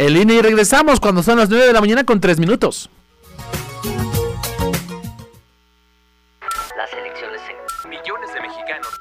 el INE y regresamos cuando son las 9 de la mañana con 3 minutos.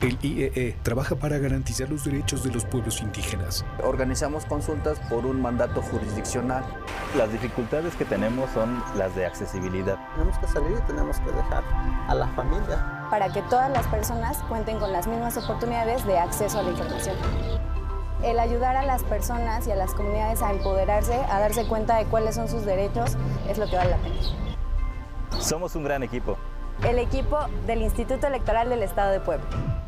El IEE e trabaja para garantizar los derechos de los pueblos indígenas. Organizamos consultas por un mandato jurisdiccional. Las dificultades que tenemos son las de accesibilidad. Tenemos que salir y tenemos que dejar a la familia. Para que todas las personas cuenten con las mismas oportunidades de acceso a la información. El ayudar a las personas y a las comunidades a empoderarse, a darse cuenta de cuáles son sus derechos, es lo que vale la pena. Somos un gran equipo. El equipo del Instituto Electoral del Estado de Puebla.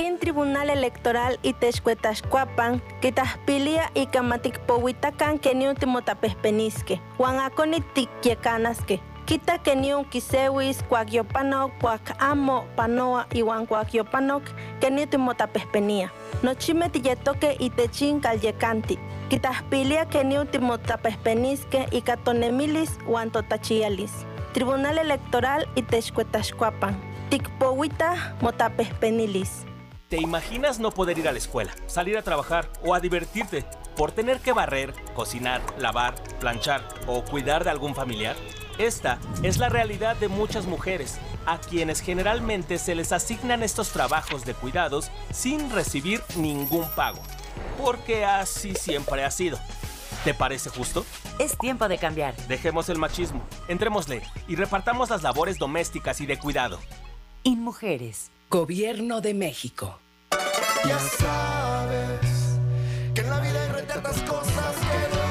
En Tribunal Electoral Itexcuetachcuapan, quitahpilia y camaticpowitacan que ni último tapespenisque, Juan aconi tikyekanaske. Kita que ni un kisewis, cuagyopano, cuac amo, panoa, iwan cuagyopanoc, que ni último tapespenia. Nochime tiyetoque y techin calyecanti. Quitahpilia que ni tapespenisque y catonemilis, huan totachialis. Tribunal Electoral Itexcuetachcuapan. Tikpowita motapespenilis. ¿Te imaginas no poder ir a la escuela, salir a trabajar o a divertirte por tener que barrer, cocinar, lavar, planchar o cuidar de algún familiar? Esta es la realidad de muchas mujeres, a quienes generalmente se les asignan estos trabajos de cuidados sin recibir ningún pago, porque así siempre ha sido. ¿Te parece justo? Es tiempo de cambiar. Dejemos el machismo, entrémosle y repartamos las labores domésticas y de cuidado. InMujeres. Gobierno de México. Ya sabes que en la vida hay cosas que duelen,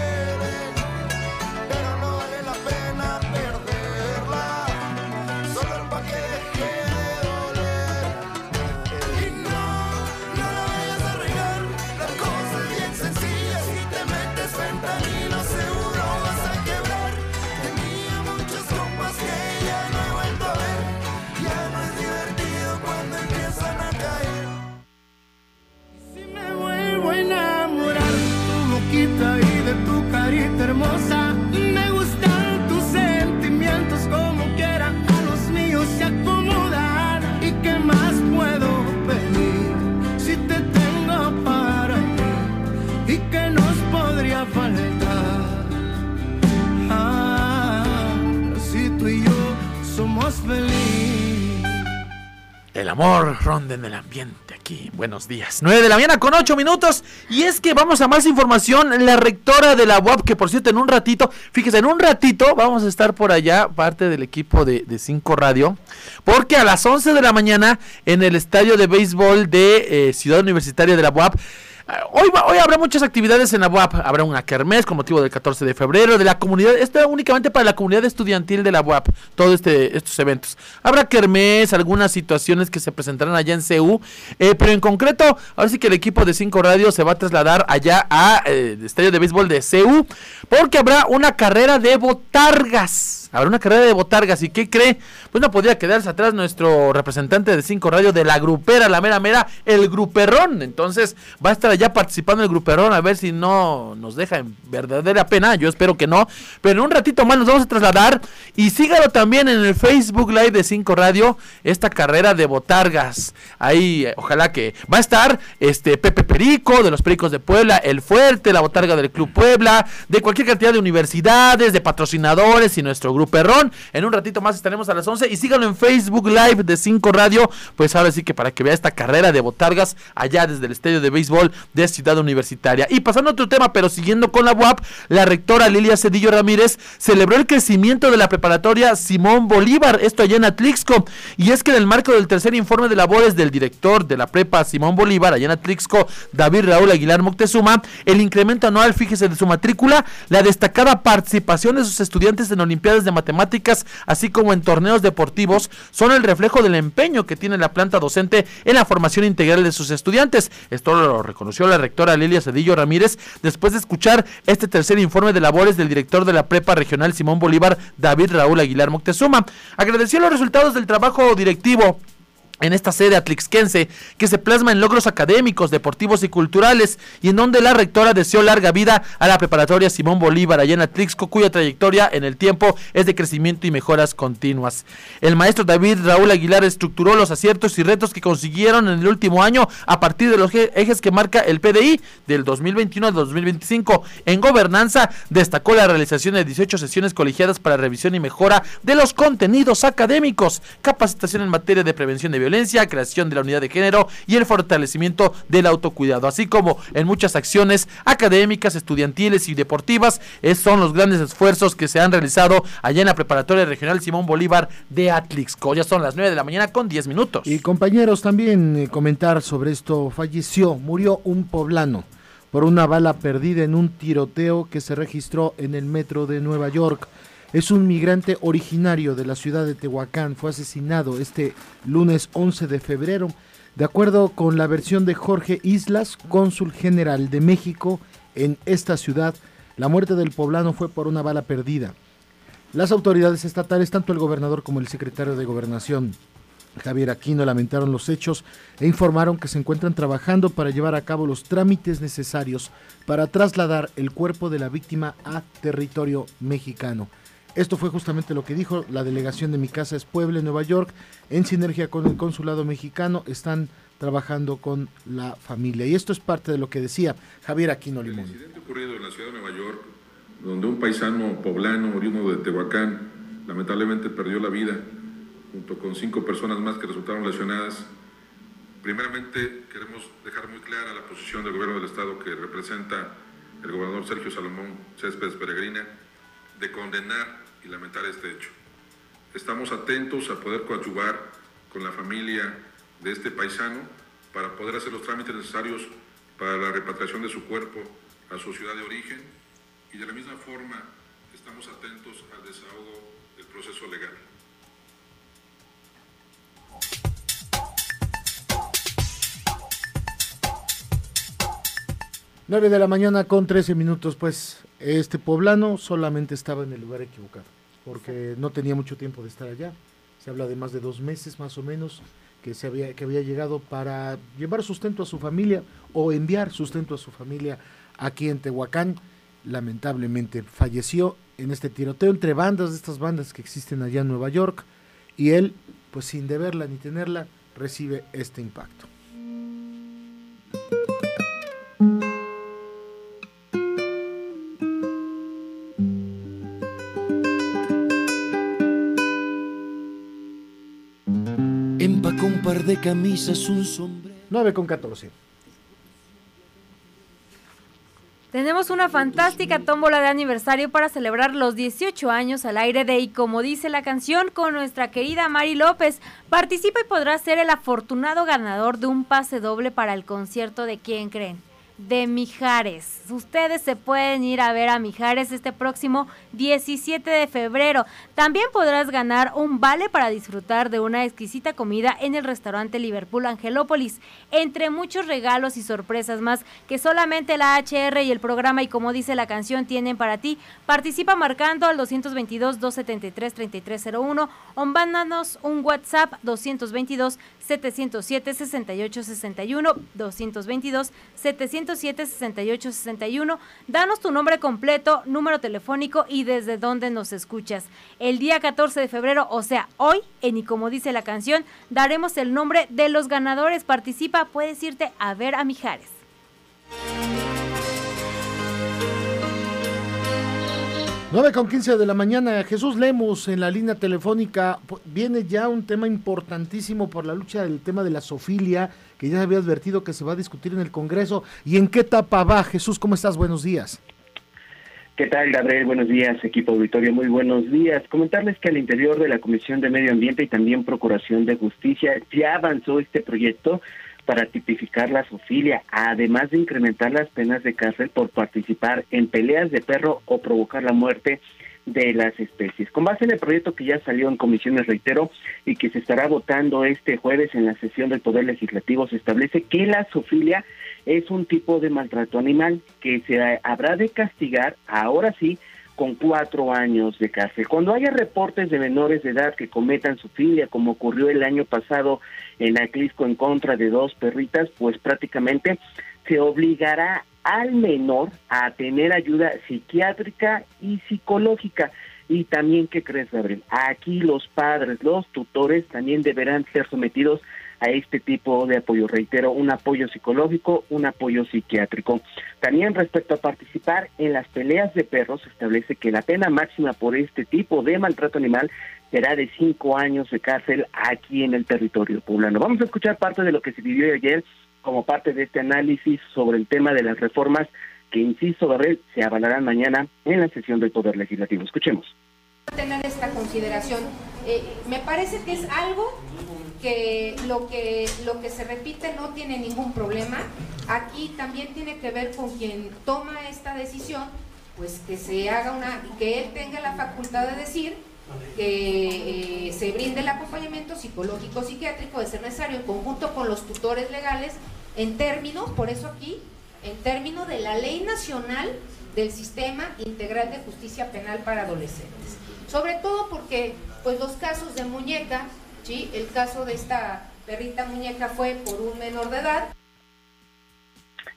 El amor ronda en el ambiente aquí. Buenos días. 9 de la mañana con 8 minutos. Y es que vamos a más información. La rectora de la UAP, que por cierto, en un ratito, fíjese, en un ratito vamos a estar por allá, parte del equipo de 5 Radio. Porque a las 11 de la mañana, en el estadio de béisbol de eh, Ciudad Universitaria de la UAP, Hoy, va- hoy habrá muchas actividades en la UAP. Habrá una kermés con motivo del 14 de febrero de la comunidad. Esto es únicamente para la comunidad estudiantil de la UAP. Todos este, estos eventos. Habrá kermés, algunas situaciones que se presentarán allá en CU. eh, pero en concreto, ahora sí que el equipo de 5 Radio se va a trasladar allá a eh, estadio de béisbol de CU. Porque habrá una carrera de botargas. Habrá una carrera de botargas. ¿Y qué cree? Pues no podía quedarse atrás nuestro representante de 5 Radio de la grupera, la mera mera, el gruperrón. Entonces va a estar allá participando el gruperrón a ver si no nos deja en verdadera pena. Yo espero que no. Pero en un ratito más nos vamos a trasladar. Y sígalo también en el Facebook Live de 5 Radio. Esta carrera de botargas. Ahí, eh, ojalá que va a estar este Pepe Perico de los Pericos de Puebla, El Fuerte, la botarga del Club Puebla, de cualquier cantidad de universidades, de patrocinadores y nuestro gruperrón. En un ratito más estaremos a las 11 y síganlo en Facebook Live de 5 Radio. Pues ahora sí que para que vea esta carrera de botargas allá desde el estadio de béisbol de Ciudad Universitaria. Y pasando a otro tema, pero siguiendo con la UAP, la rectora Lilia Cedillo Ramírez celebró el crecimiento de la preparatoria Simón Bolívar, esto allá en Atlixco. Y es que en el marco del tercer informe de labores del director de la prepa Simón Bolívar, allá en Atlixco, David Raúl Aguilar Moctezuma, el incremento anual, fíjese, de su matrícula, la destacada participación de sus estudiantes en Olimpiadas de Matemáticas, así como en torneos deportivos, son el reflejo del empeño que tiene la planta docente en la formación integral de sus estudiantes. Esto lo reconoció la rectora Lilia Cedillo Ramírez después de escuchar este tercer informe de labores del director de la prepa regional Simón Bolívar, David Raúl Aguilar Moctezuma. Agradeció los resultados del trabajo directivo en esta sede atlixquense que se plasma en logros académicos, deportivos y culturales y en donde la rectora deseó larga vida a la preparatoria Simón Bolívar allá en Atlixco cuya trayectoria en el tiempo es de crecimiento y mejoras continuas. El maestro David Raúl Aguilar estructuró los aciertos y retos que consiguieron en el último año a partir de los eje- ejes que marca el PDI del 2021 al 2025. En gobernanza destacó la realización de 18 sesiones colegiadas para revisión y mejora de los contenidos académicos, capacitación en materia de prevención de violencia, creación de la unidad de género y el fortalecimiento del autocuidado, así como en muchas acciones académicas, estudiantiles y deportivas. Es- son los grandes esfuerzos que se han realizado allá en la preparatoria regional Simón Bolívar de Atlixco. Ya son las 9 de la mañana con 10 minutos. Y compañeros, también eh, comentar sobre esto. Falleció, murió un poblano por una bala perdida en un tiroteo que se registró en el metro de Nueva York. Es un migrante originario de la ciudad de Tehuacán. Fue asesinado este lunes 11 de febrero. De acuerdo con la versión de Jorge Islas, cónsul general de México en esta ciudad, la muerte del poblano fue por una bala perdida. Las autoridades estatales, tanto el gobernador como el secretario de gobernación, Javier Aquino, lamentaron los hechos e informaron que se encuentran trabajando para llevar a cabo los trámites necesarios para trasladar el cuerpo de la víctima a territorio mexicano. Esto fue justamente lo que dijo la delegación de Mi Casa es Puebla Nueva York, en sinergia con el consulado mexicano, están trabajando con la familia. Y esto es parte de lo que decía Javier Aquino Limón. incidente ocurrido en la ciudad de Nueva York, donde un paisano poblano oriundo de Tehuacán lamentablemente perdió la vida, junto con cinco personas más que resultaron lesionadas. Primeramente, queremos dejar muy clara la posición del gobierno del Estado que representa el gobernador Sergio Salomón Céspedes Peregrina de condenar lamentar este hecho. Estamos atentos a poder coadyuvar con la familia de este paisano para poder hacer los trámites necesarios para la repatriación de su cuerpo a su ciudad de origen y de la misma forma estamos atentos al desahogo del proceso legal. 9 de la mañana con 13 minutos, pues este poblano solamente estaba en el lugar equivocado, porque no tenía mucho tiempo de estar allá. Se habla de más de dos meses más o menos que, se había, que había llegado para llevar sustento a su familia o enviar sustento a su familia aquí en Tehuacán. Lamentablemente falleció en este tiroteo entre bandas de estas bandas que existen allá en Nueva York y él, pues sin deberla ni tenerla, recibe este impacto. De camisas, un sombrero. 9 con 14. Tenemos una fantástica tómbola de aniversario para celebrar los 18 años al aire de Y como dice la canción con nuestra querida Mari López. Participa y podrá ser el afortunado ganador de un pase doble para el concierto de Quién creen. De Mijares. Ustedes se pueden ir a ver a Mijares este próximo 17 de febrero. También podrás ganar un vale para disfrutar de una exquisita comida en el restaurante Liverpool Angelópolis, entre muchos regalos y sorpresas más que solamente la HR y el programa y como dice la canción tienen para ti. Participa marcando al 222 273 3301 o mándanos un WhatsApp 222 707 6861 222 707 6861. Danos tu nombre completo, número telefónico y desde dónde nos escuchas. El día 14 de febrero, o sea, hoy, en y como dice la canción, daremos el nombre de los ganadores. Participa, puedes irte a ver a Mijares. 9 con 15 de la mañana, Jesús Lemos en la línea telefónica. Viene ya un tema importantísimo por la lucha del tema de la sofilia, que ya se había advertido que se va a discutir en el Congreso. ¿Y en qué etapa va? Jesús, ¿cómo estás? Buenos días. ¿Qué tal, Gabriel? Buenos días, equipo auditorio. Muy buenos días. Comentarles que al interior de la Comisión de Medio Ambiente y también Procuración de Justicia ya avanzó este proyecto para tipificar la zoofilia, además de incrementar las penas de cárcel por participar en peleas de perro o provocar la muerte de las especies. Con base en el proyecto que ya salió en comisiones, reitero, y que se estará votando este jueves en la sesión del Poder Legislativo, se establece que la zoofilia es un tipo de maltrato animal que se habrá de castigar, ahora sí, con cuatro años de cárcel. Cuando haya reportes de menores de edad que cometan zoofilia, como ocurrió el año pasado en Aclisco en contra de dos perritas, pues prácticamente se obligará al menor a tener ayuda psiquiátrica y psicológica. Y también, ¿qué crees, Gabriel? Aquí los padres, los tutores también deberán ser sometidos a este tipo de apoyo. Reitero, un apoyo psicológico, un apoyo psiquiátrico. También respecto a participar en las peleas de perros, se establece que la pena máxima por este tipo de maltrato animal será de cinco años de cárcel aquí en el territorio poblano. Vamos a escuchar parte de lo que se vivió ayer como parte de este análisis sobre el tema de las reformas que, insisto, Gabriel, se avalarán mañana en la sesión del Poder Legislativo. Escuchemos. tener esta consideración. Eh, me parece que es algo que lo que lo que se repite no tiene ningún problema. Aquí también tiene que ver con quien toma esta decisión, pues que se haga una que él tenga la facultad de decir que eh, se brinde el acompañamiento psicológico psiquiátrico de ser necesario en conjunto con los tutores legales en términos, por eso aquí, en términos de la Ley Nacional del Sistema Integral de Justicia Penal para Adolescentes. Sobre todo porque pues los casos de muñeca, ¿sí? el caso de esta perrita muñeca fue por un menor de edad,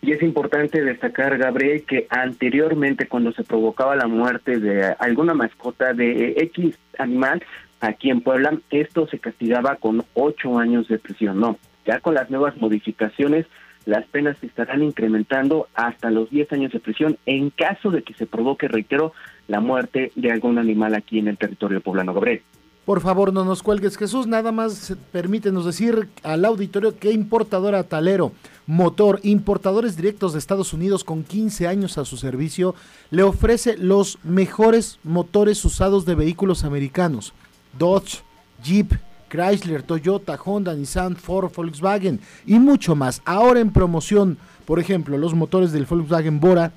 Y es importante destacar, Gabriel, que anteriormente cuando se provocaba la muerte de alguna mascota de X animal aquí en Puebla, esto se castigaba con ocho años de prisión. No, ya con las nuevas modificaciones, las penas se estarán incrementando hasta los 10 años de prisión en caso de que se provoque, reitero, la muerte de algún animal aquí en el territorio poblano. Gabriel. Por favor, no nos cuelgues, Jesús. Nada más permítenos decir al auditorio que importadora Talero, motor, importadores directos de Estados Unidos con 15 años a su servicio, le ofrece los mejores motores usados de vehículos americanos. Dodge, Jeep, Chrysler, Toyota, Honda, Nissan, Ford, Volkswagen y mucho más. Ahora en promoción, por ejemplo, los motores del Volkswagen Bora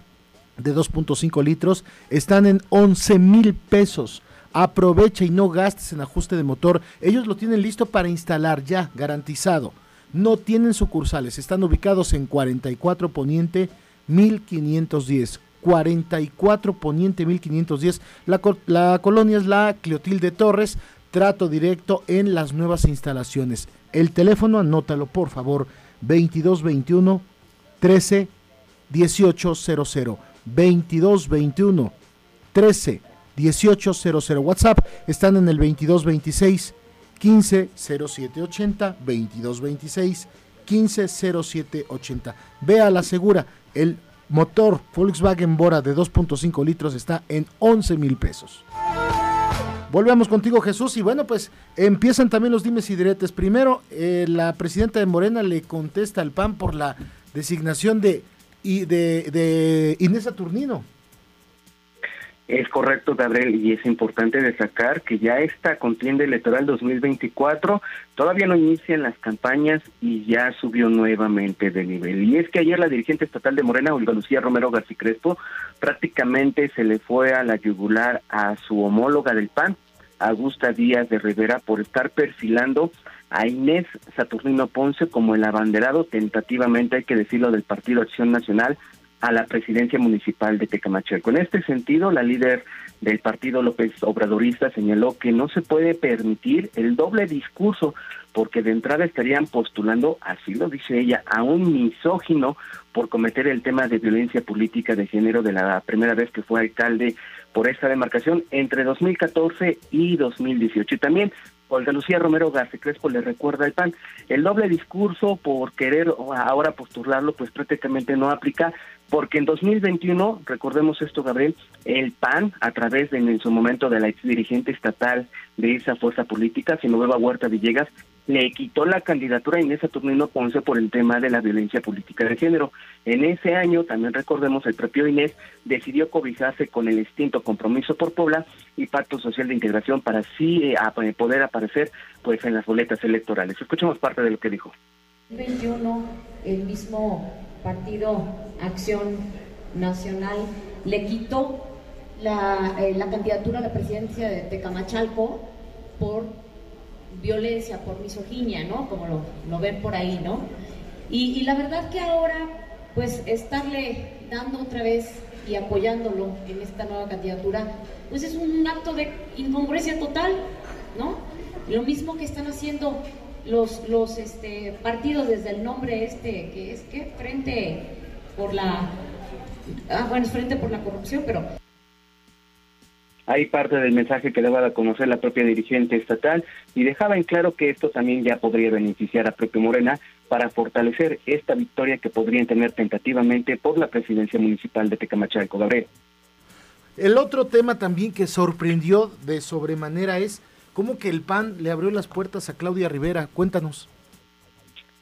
de 2.5 litros están en 11 mil pesos. Aprovecha y no gastes en ajuste de motor. Ellos lo tienen listo para instalar ya, garantizado. No tienen sucursales. Están ubicados en 44 Poniente 1510. 44 Poniente 1510. La, la colonia es la Cleotilde Torres. Trato directo en las nuevas instalaciones. El teléfono, anótalo por favor. 2221 13 1800. 2221 13 1800. WhatsApp están en el 2226 15 0780 2226 15 0780. Vea la segura, el motor Volkswagen Bora de 2.5 litros está en 11 mil pesos. Volvemos contigo Jesús y bueno pues empiezan también los dimes y diretes. Primero eh, la presidenta de Morena le contesta al PAN por la designación de, de Inés Saturnino. Es correcto, Gabriel, y es importante destacar que ya esta contienda electoral 2024 todavía no inician las campañas y ya subió nuevamente de nivel. Y es que ayer la dirigente estatal de Morena, Olga Lucía Romero García Crespo, prácticamente se le fue a la yugular a su homóloga del PAN, Augusta Díaz de Rivera, por estar perfilando a Inés Saturnino Ponce como el abanderado, tentativamente hay que decirlo, del Partido Acción Nacional a la presidencia municipal de Tecamachalco. En este sentido, la líder del partido López Obradorista señaló que no se puede permitir el doble discurso porque de entrada estarían postulando, así lo dice ella, a un misógino por cometer el tema de violencia política de género de la primera vez que fue alcalde por esta demarcación entre 2014 y 2018. Y también Olga Lucía Romero García Crespo le recuerda al PAN, el doble discurso por querer ahora postularlo pues prácticamente no aplica porque en 2021, recordemos esto Gabriel, el PAN a través de en su momento de la ex dirigente estatal de esa fuerza política, Nueva Huerta Villegas, le quitó la candidatura a Inés Saturnino Ponce por el tema de la violencia política de género. En ese año, también recordemos, el propio Inés decidió cobijarse con el extinto Compromiso por Puebla y Pacto Social de Integración para así eh, eh, poder aparecer pues en las boletas electorales. Escuchemos parte de lo que dijo. 21, el mismo partido Acción Nacional le quitó la, eh, la candidatura a la presidencia de Tecamachalco por violencia, por misoginia, ¿no? Como lo, lo ven por ahí, ¿no? Y, y, la verdad que ahora, pues estarle dando otra vez y apoyándolo en esta nueva candidatura, pues es un acto de incongruencia total, ¿no? Lo mismo que están haciendo los, los este, partidos desde el nombre este, que es que Frente por la... Ah, bueno, es Frente por la Corrupción, pero hay parte del mensaje que daba a conocer la propia dirigente estatal y dejaba en claro que esto también ya podría beneficiar a propio Morena para fortalecer esta victoria que podrían tener tentativamente por la presidencia municipal de Tecamachalco. Gabriel. El otro tema también que sorprendió de sobremanera es cómo que el PAN le abrió las puertas a Claudia Rivera. Cuéntanos.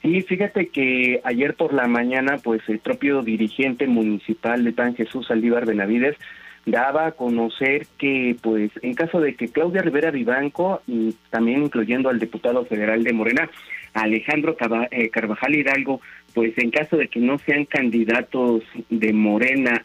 Sí, fíjate que ayer por la mañana, pues el propio dirigente municipal de PAN, Jesús Aldívar Benavides, daba a conocer que, pues, en caso de que Claudia Rivera Vivanco, y también incluyendo al diputado federal de Morena, Alejandro eh, Carvajal Hidalgo, pues en caso de que no sean candidatos de Morena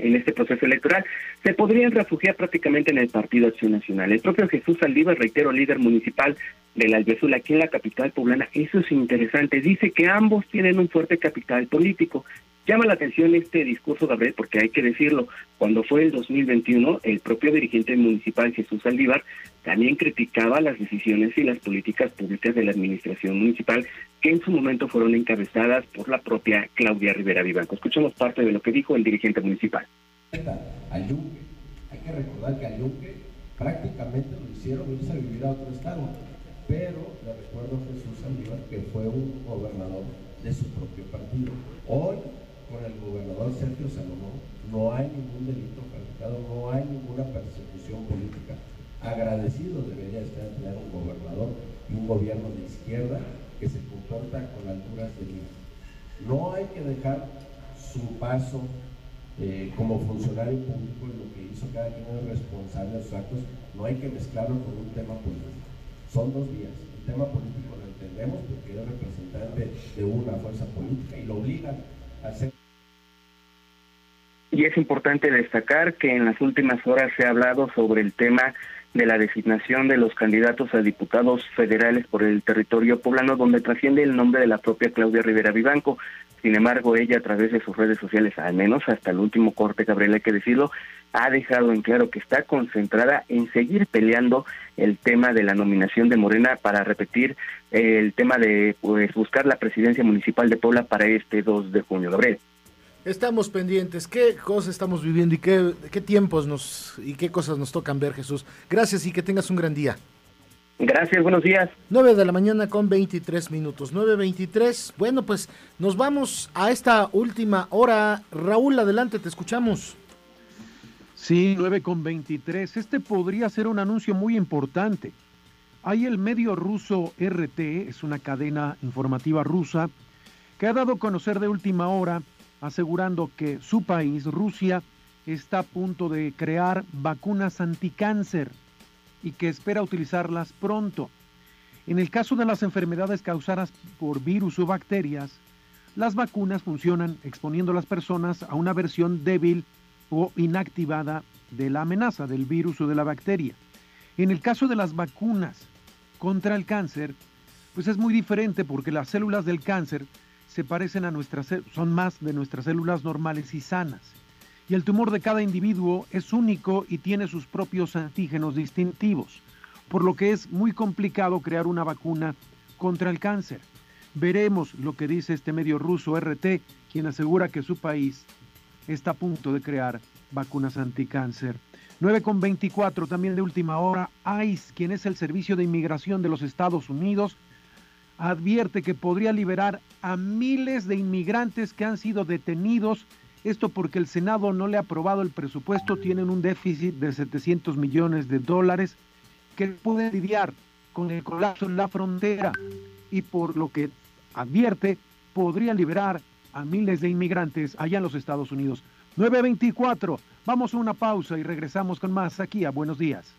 en este proceso electoral, se podrían refugiar prácticamente en el Partido Acción Nacional. El propio Jesús Aldívar, reitero, líder municipal del Albezul aquí en la capital poblana, eso es interesante, dice que ambos tienen un fuerte capital político. Llama la atención este discurso, Gabriel, porque hay que decirlo, cuando fue el 2021, el propio dirigente municipal Jesús Aldívar también criticaba las decisiones y las políticas públicas de la administración municipal que en su momento fueron encabezadas por la propia Claudia Rivera Vivanco. Escuchemos parte de lo que dijo el dirigente municipal. Hay que recordar que a prácticamente lo hicieron irse a vivir a otro estado, pero le recuerdo a Jesús Aldívar que fue un gobernador de su propio partido. Hoy con el gobernador Sergio Salomón, no hay ningún delito practicado, no hay ninguna persecución política. Agradecido debería estar tener un gobernador y un gobierno de izquierda que se comporta con alturas de vida. No hay que dejar su paso eh, como funcionario público y lo que hizo cada quien es responsable de sus actos, no hay que mezclarlo con un tema político. Son dos vías. El tema político lo entendemos porque es representante de una fuerza política y lo obligan a hacer y es importante destacar que en las últimas horas se ha hablado sobre el tema de la designación de los candidatos a diputados federales por el territorio poblano, donde trasciende el nombre de la propia Claudia Rivera Vivanco. Sin embargo, ella a través de sus redes sociales, al menos hasta el último corte, Gabriela, hay que decirlo, ha dejado en claro que está concentrada en seguir peleando el tema de la nominación de Morena para repetir el tema de pues, buscar la presidencia municipal de Puebla para este 2 de junio. Gabriel. Estamos pendientes, qué cosas estamos viviendo y qué, qué tiempos nos y qué cosas nos tocan ver, Jesús. Gracias y que tengas un gran día. Gracias, buenos días. 9 de la mañana con 23 minutos. 9.23. Bueno, pues nos vamos a esta última hora. Raúl, adelante, te escuchamos. Sí, 9 con 23. Este podría ser un anuncio muy importante. Hay el medio ruso RT, es una cadena informativa rusa, que ha dado a conocer de última hora asegurando que su país, Rusia, está a punto de crear vacunas anticáncer y que espera utilizarlas pronto. En el caso de las enfermedades causadas por virus o bacterias, las vacunas funcionan exponiendo a las personas a una versión débil o inactivada de la amenaza del virus o de la bacteria. En el caso de las vacunas contra el cáncer, pues es muy diferente porque las células del cáncer se parecen a nuestras, son más de nuestras células normales y sanas. Y el tumor de cada individuo es único y tiene sus propios antígenos distintivos, por lo que es muy complicado crear una vacuna contra el cáncer. Veremos lo que dice este medio ruso RT, quien asegura que su país está a punto de crear vacunas anticáncer. 9 con 24 también de última hora, ICE, quien es el Servicio de Inmigración de los Estados Unidos, advierte que podría liberar a miles de inmigrantes que han sido detenidos. Esto porque el Senado no le ha aprobado el presupuesto, tienen un déficit de 700 millones de dólares que pueden lidiar con el colapso en la frontera y por lo que advierte podría liberar a miles de inmigrantes allá en los Estados Unidos. 924, vamos a una pausa y regresamos con más aquí a Buenos Días.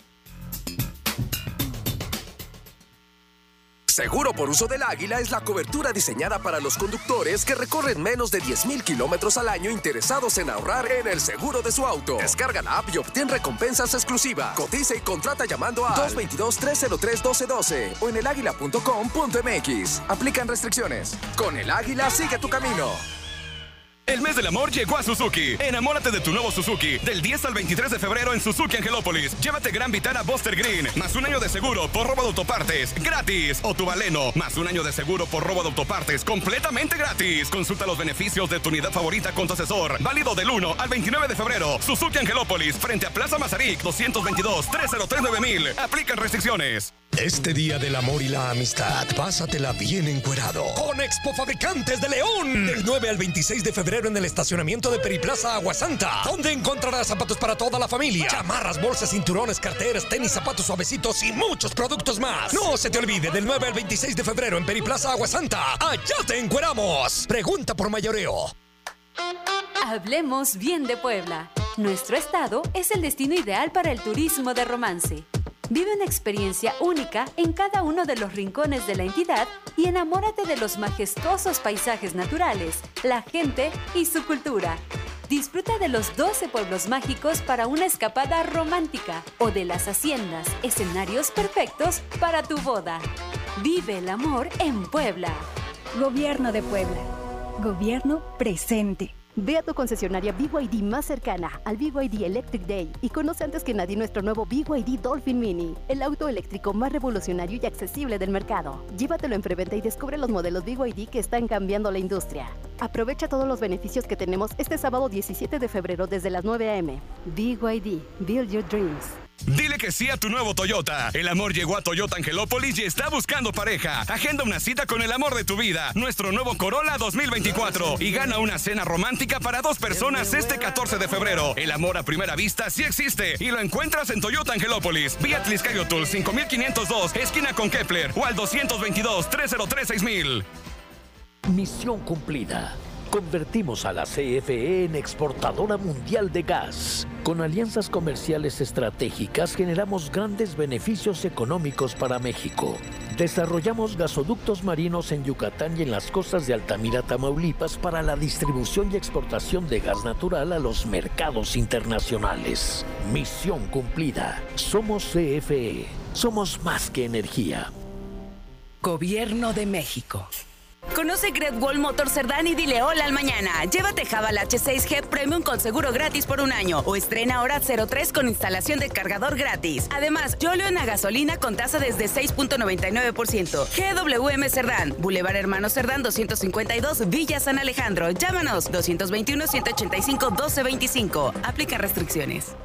Seguro por uso del Águila es la cobertura diseñada para los conductores que recorren menos de 10.000 kilómetros al año interesados en ahorrar en el seguro de su auto. Descarga la app y obtén recompensas exclusivas. Cotiza y contrata llamando a 222-303-1212 o en elaguila.com.mx. Aplican restricciones. Con el Águila sigue tu camino. El mes del amor llegó a Suzuki. Enamórate de tu nuevo Suzuki. Del 10 al 23 de febrero en Suzuki Angelópolis. Llévate Gran Vitara Buster Green. Más un año de seguro por robo de autopartes. Gratis. O tu Valeno. Más un año de seguro por robo de autopartes. Completamente gratis. Consulta los beneficios de tu unidad favorita con tu asesor. Válido del 1 al 29 de febrero. Suzuki Angelópolis. Frente a Plaza Mazarik. 222-303-9000. Aplican restricciones. Este día del amor y la amistad, pásatela bien encuerado. Con Expo Fabricantes de León. Del 9 al 26 de febrero en el estacionamiento de Periplaza Aguasanta. Donde encontrarás zapatos para toda la familia. Chamarras, bolsas, cinturones, carteras, tenis, zapatos suavecitos y muchos productos más. No se te olvide, del 9 al 26 de febrero en Periplaza Aguasanta. Allá te encueramos. Pregunta por mayoreo. Hablemos bien de Puebla. Nuestro estado es el destino ideal para el turismo de romance. Vive una experiencia única en cada uno de los rincones de la entidad y enamórate de los majestuosos paisajes naturales, la gente y su cultura. Disfruta de los 12 pueblos mágicos para una escapada romántica o de las haciendas, escenarios perfectos para tu boda. Vive el amor en Puebla. Gobierno de Puebla. Gobierno presente. Ve a tu concesionaria BYD más cercana al BYD Electric Day y conoce antes que nadie nuestro nuevo BYD Dolphin Mini, el auto eléctrico más revolucionario y accesible del mercado. Llévatelo en preventa y descubre los modelos BYD que están cambiando la industria. Aprovecha todos los beneficios que tenemos este sábado 17 de febrero desde las 9 a.m. BYD, Build Your Dreams. Dile que sí a tu nuevo Toyota. El amor llegó a Toyota Angelópolis y está buscando pareja. Agenda una cita con el amor de tu vida. Nuestro nuevo Corolla 2024. Y gana una cena romántica para dos personas este 14 de febrero. El amor a primera vista sí existe y lo encuentras en Toyota Angelópolis. Vía Tliscayotul 5502, esquina con Kepler o al 222-303-6000. Misión cumplida. Convertimos a la CFE en exportadora mundial de gas. Con alianzas comerciales estratégicas generamos grandes beneficios económicos para México. Desarrollamos gasoductos marinos en Yucatán y en las costas de Altamira, Tamaulipas para la distribución y exportación de gas natural a los mercados internacionales. Misión cumplida. Somos CFE. Somos más que energía. Gobierno de México. Conoce Great Wall Motor Cerdán y dile hola al mañana. Llévate Javal H6G Premium con seguro gratis por un año o estrena ahora 03 con instalación de cargador gratis. Además, Yolio en la gasolina con tasa desde 6.99%. GWM Cerdán, Boulevard Hermano Cerdán 252, Villa San Alejandro. Llámanos 221 185 1225. Aplica restricciones.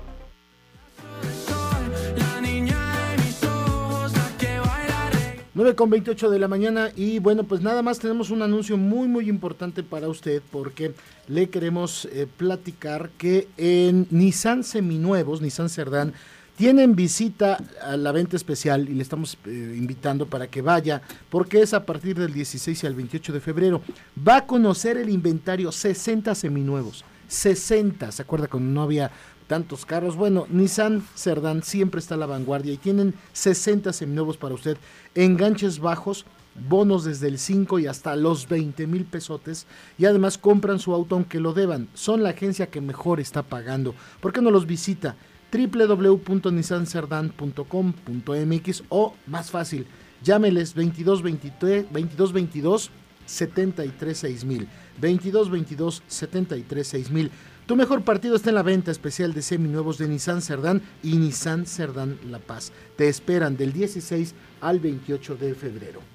9 con 28 de la mañana y bueno, pues nada más tenemos un anuncio muy muy importante para usted porque le queremos eh, platicar que en Nissan Seminuevos, Nissan Cerdán, tienen visita a la venta especial y le estamos eh, invitando para que vaya porque es a partir del 16 al 28 de febrero. Va a conocer el inventario 60 seminuevos. 60. ¿Se acuerda cuando no había tantos carros? Bueno, Nissan Cerdán siempre está a la vanguardia y tienen 60 seminuevos para usted. Enganches bajos, bonos desde el 5 y hasta los 20 mil pesotes y además compran su auto aunque lo deban. Son la agencia que mejor está pagando. ¿Por qué no los visita? www.nissancerdan.com.mx o más fácil, llámeles 2223 2222 73 6000 2222 73 6000 tu mejor partido está en la venta especial de seminuevos de Nissan Cerdán y Nissan Cerdán La Paz. Te esperan del 16 al 28 de febrero.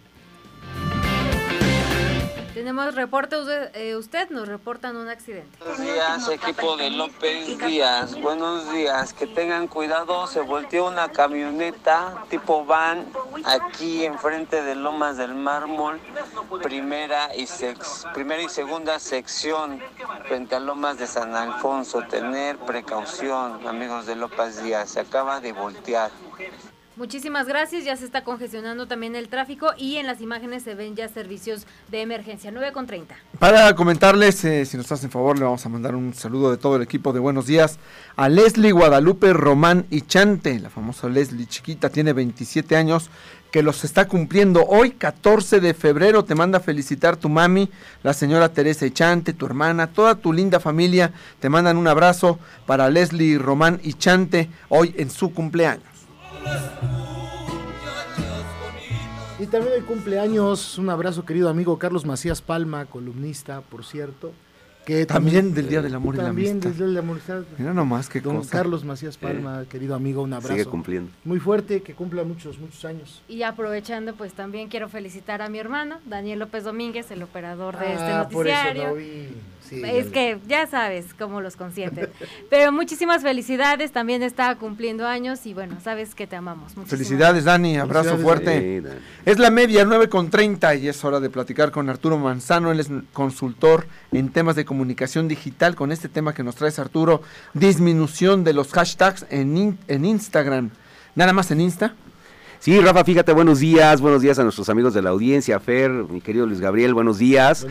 Tenemos reporte, usted, eh, nos reportan un accidente. Buenos días, equipo de López Díaz. Buenos días, que tengan cuidado. Se volteó una camioneta tipo van aquí enfrente de Lomas del Mármol, primera y, sex, primera y segunda sección, frente a Lomas de San Alfonso. Tener precaución, amigos de López Díaz. Se acaba de voltear. Muchísimas gracias, ya se está congestionando también el tráfico y en las imágenes se ven ya servicios de emergencia, 9 con 30. Para comentarles, eh, si nos hacen favor, le vamos a mandar un saludo de todo el equipo de Buenos Días a Leslie Guadalupe Román y Chante, la famosa Leslie chiquita, tiene 27 años, que los está cumpliendo hoy, 14 de febrero, te manda felicitar tu mami, la señora Teresa Ichante, tu hermana, toda tu linda familia, te mandan un abrazo para Leslie Román y Chante hoy en su cumpleaños. Y también el cumpleaños, un abrazo querido amigo Carlos Macías Palma, columnista, por cierto. Que También del Día del Amor y la también Amistad. del Día del Amor y la Amistad. Mira nomás qué Don cosa. Carlos Macías Palma, querido amigo, un abrazo. Sigue cumpliendo. Muy fuerte, que cumpla muchos, muchos años. Y aprovechando, pues también quiero felicitar a mi hermano, Daniel López Domínguez, el operador de este Ah, por eso noticiario. no vi. Sí, es que ya sabes cómo los consienten. Pero muchísimas felicidades, también está cumpliendo años y bueno, sabes que te amamos. Muchísimas Felicidades, Dani, abrazo Felicidades, fuerte. Dani. Es la media, 9 con 30 y es hora de platicar con Arturo Manzano, él es consultor en temas de comunicación digital con este tema que nos traes Arturo, disminución de los hashtags en, in- en Instagram. Nada más en Insta. Sí, Rafa, fíjate, buenos días, buenos días a nuestros amigos de la audiencia, Fer, mi querido Luis Gabriel, buenos días.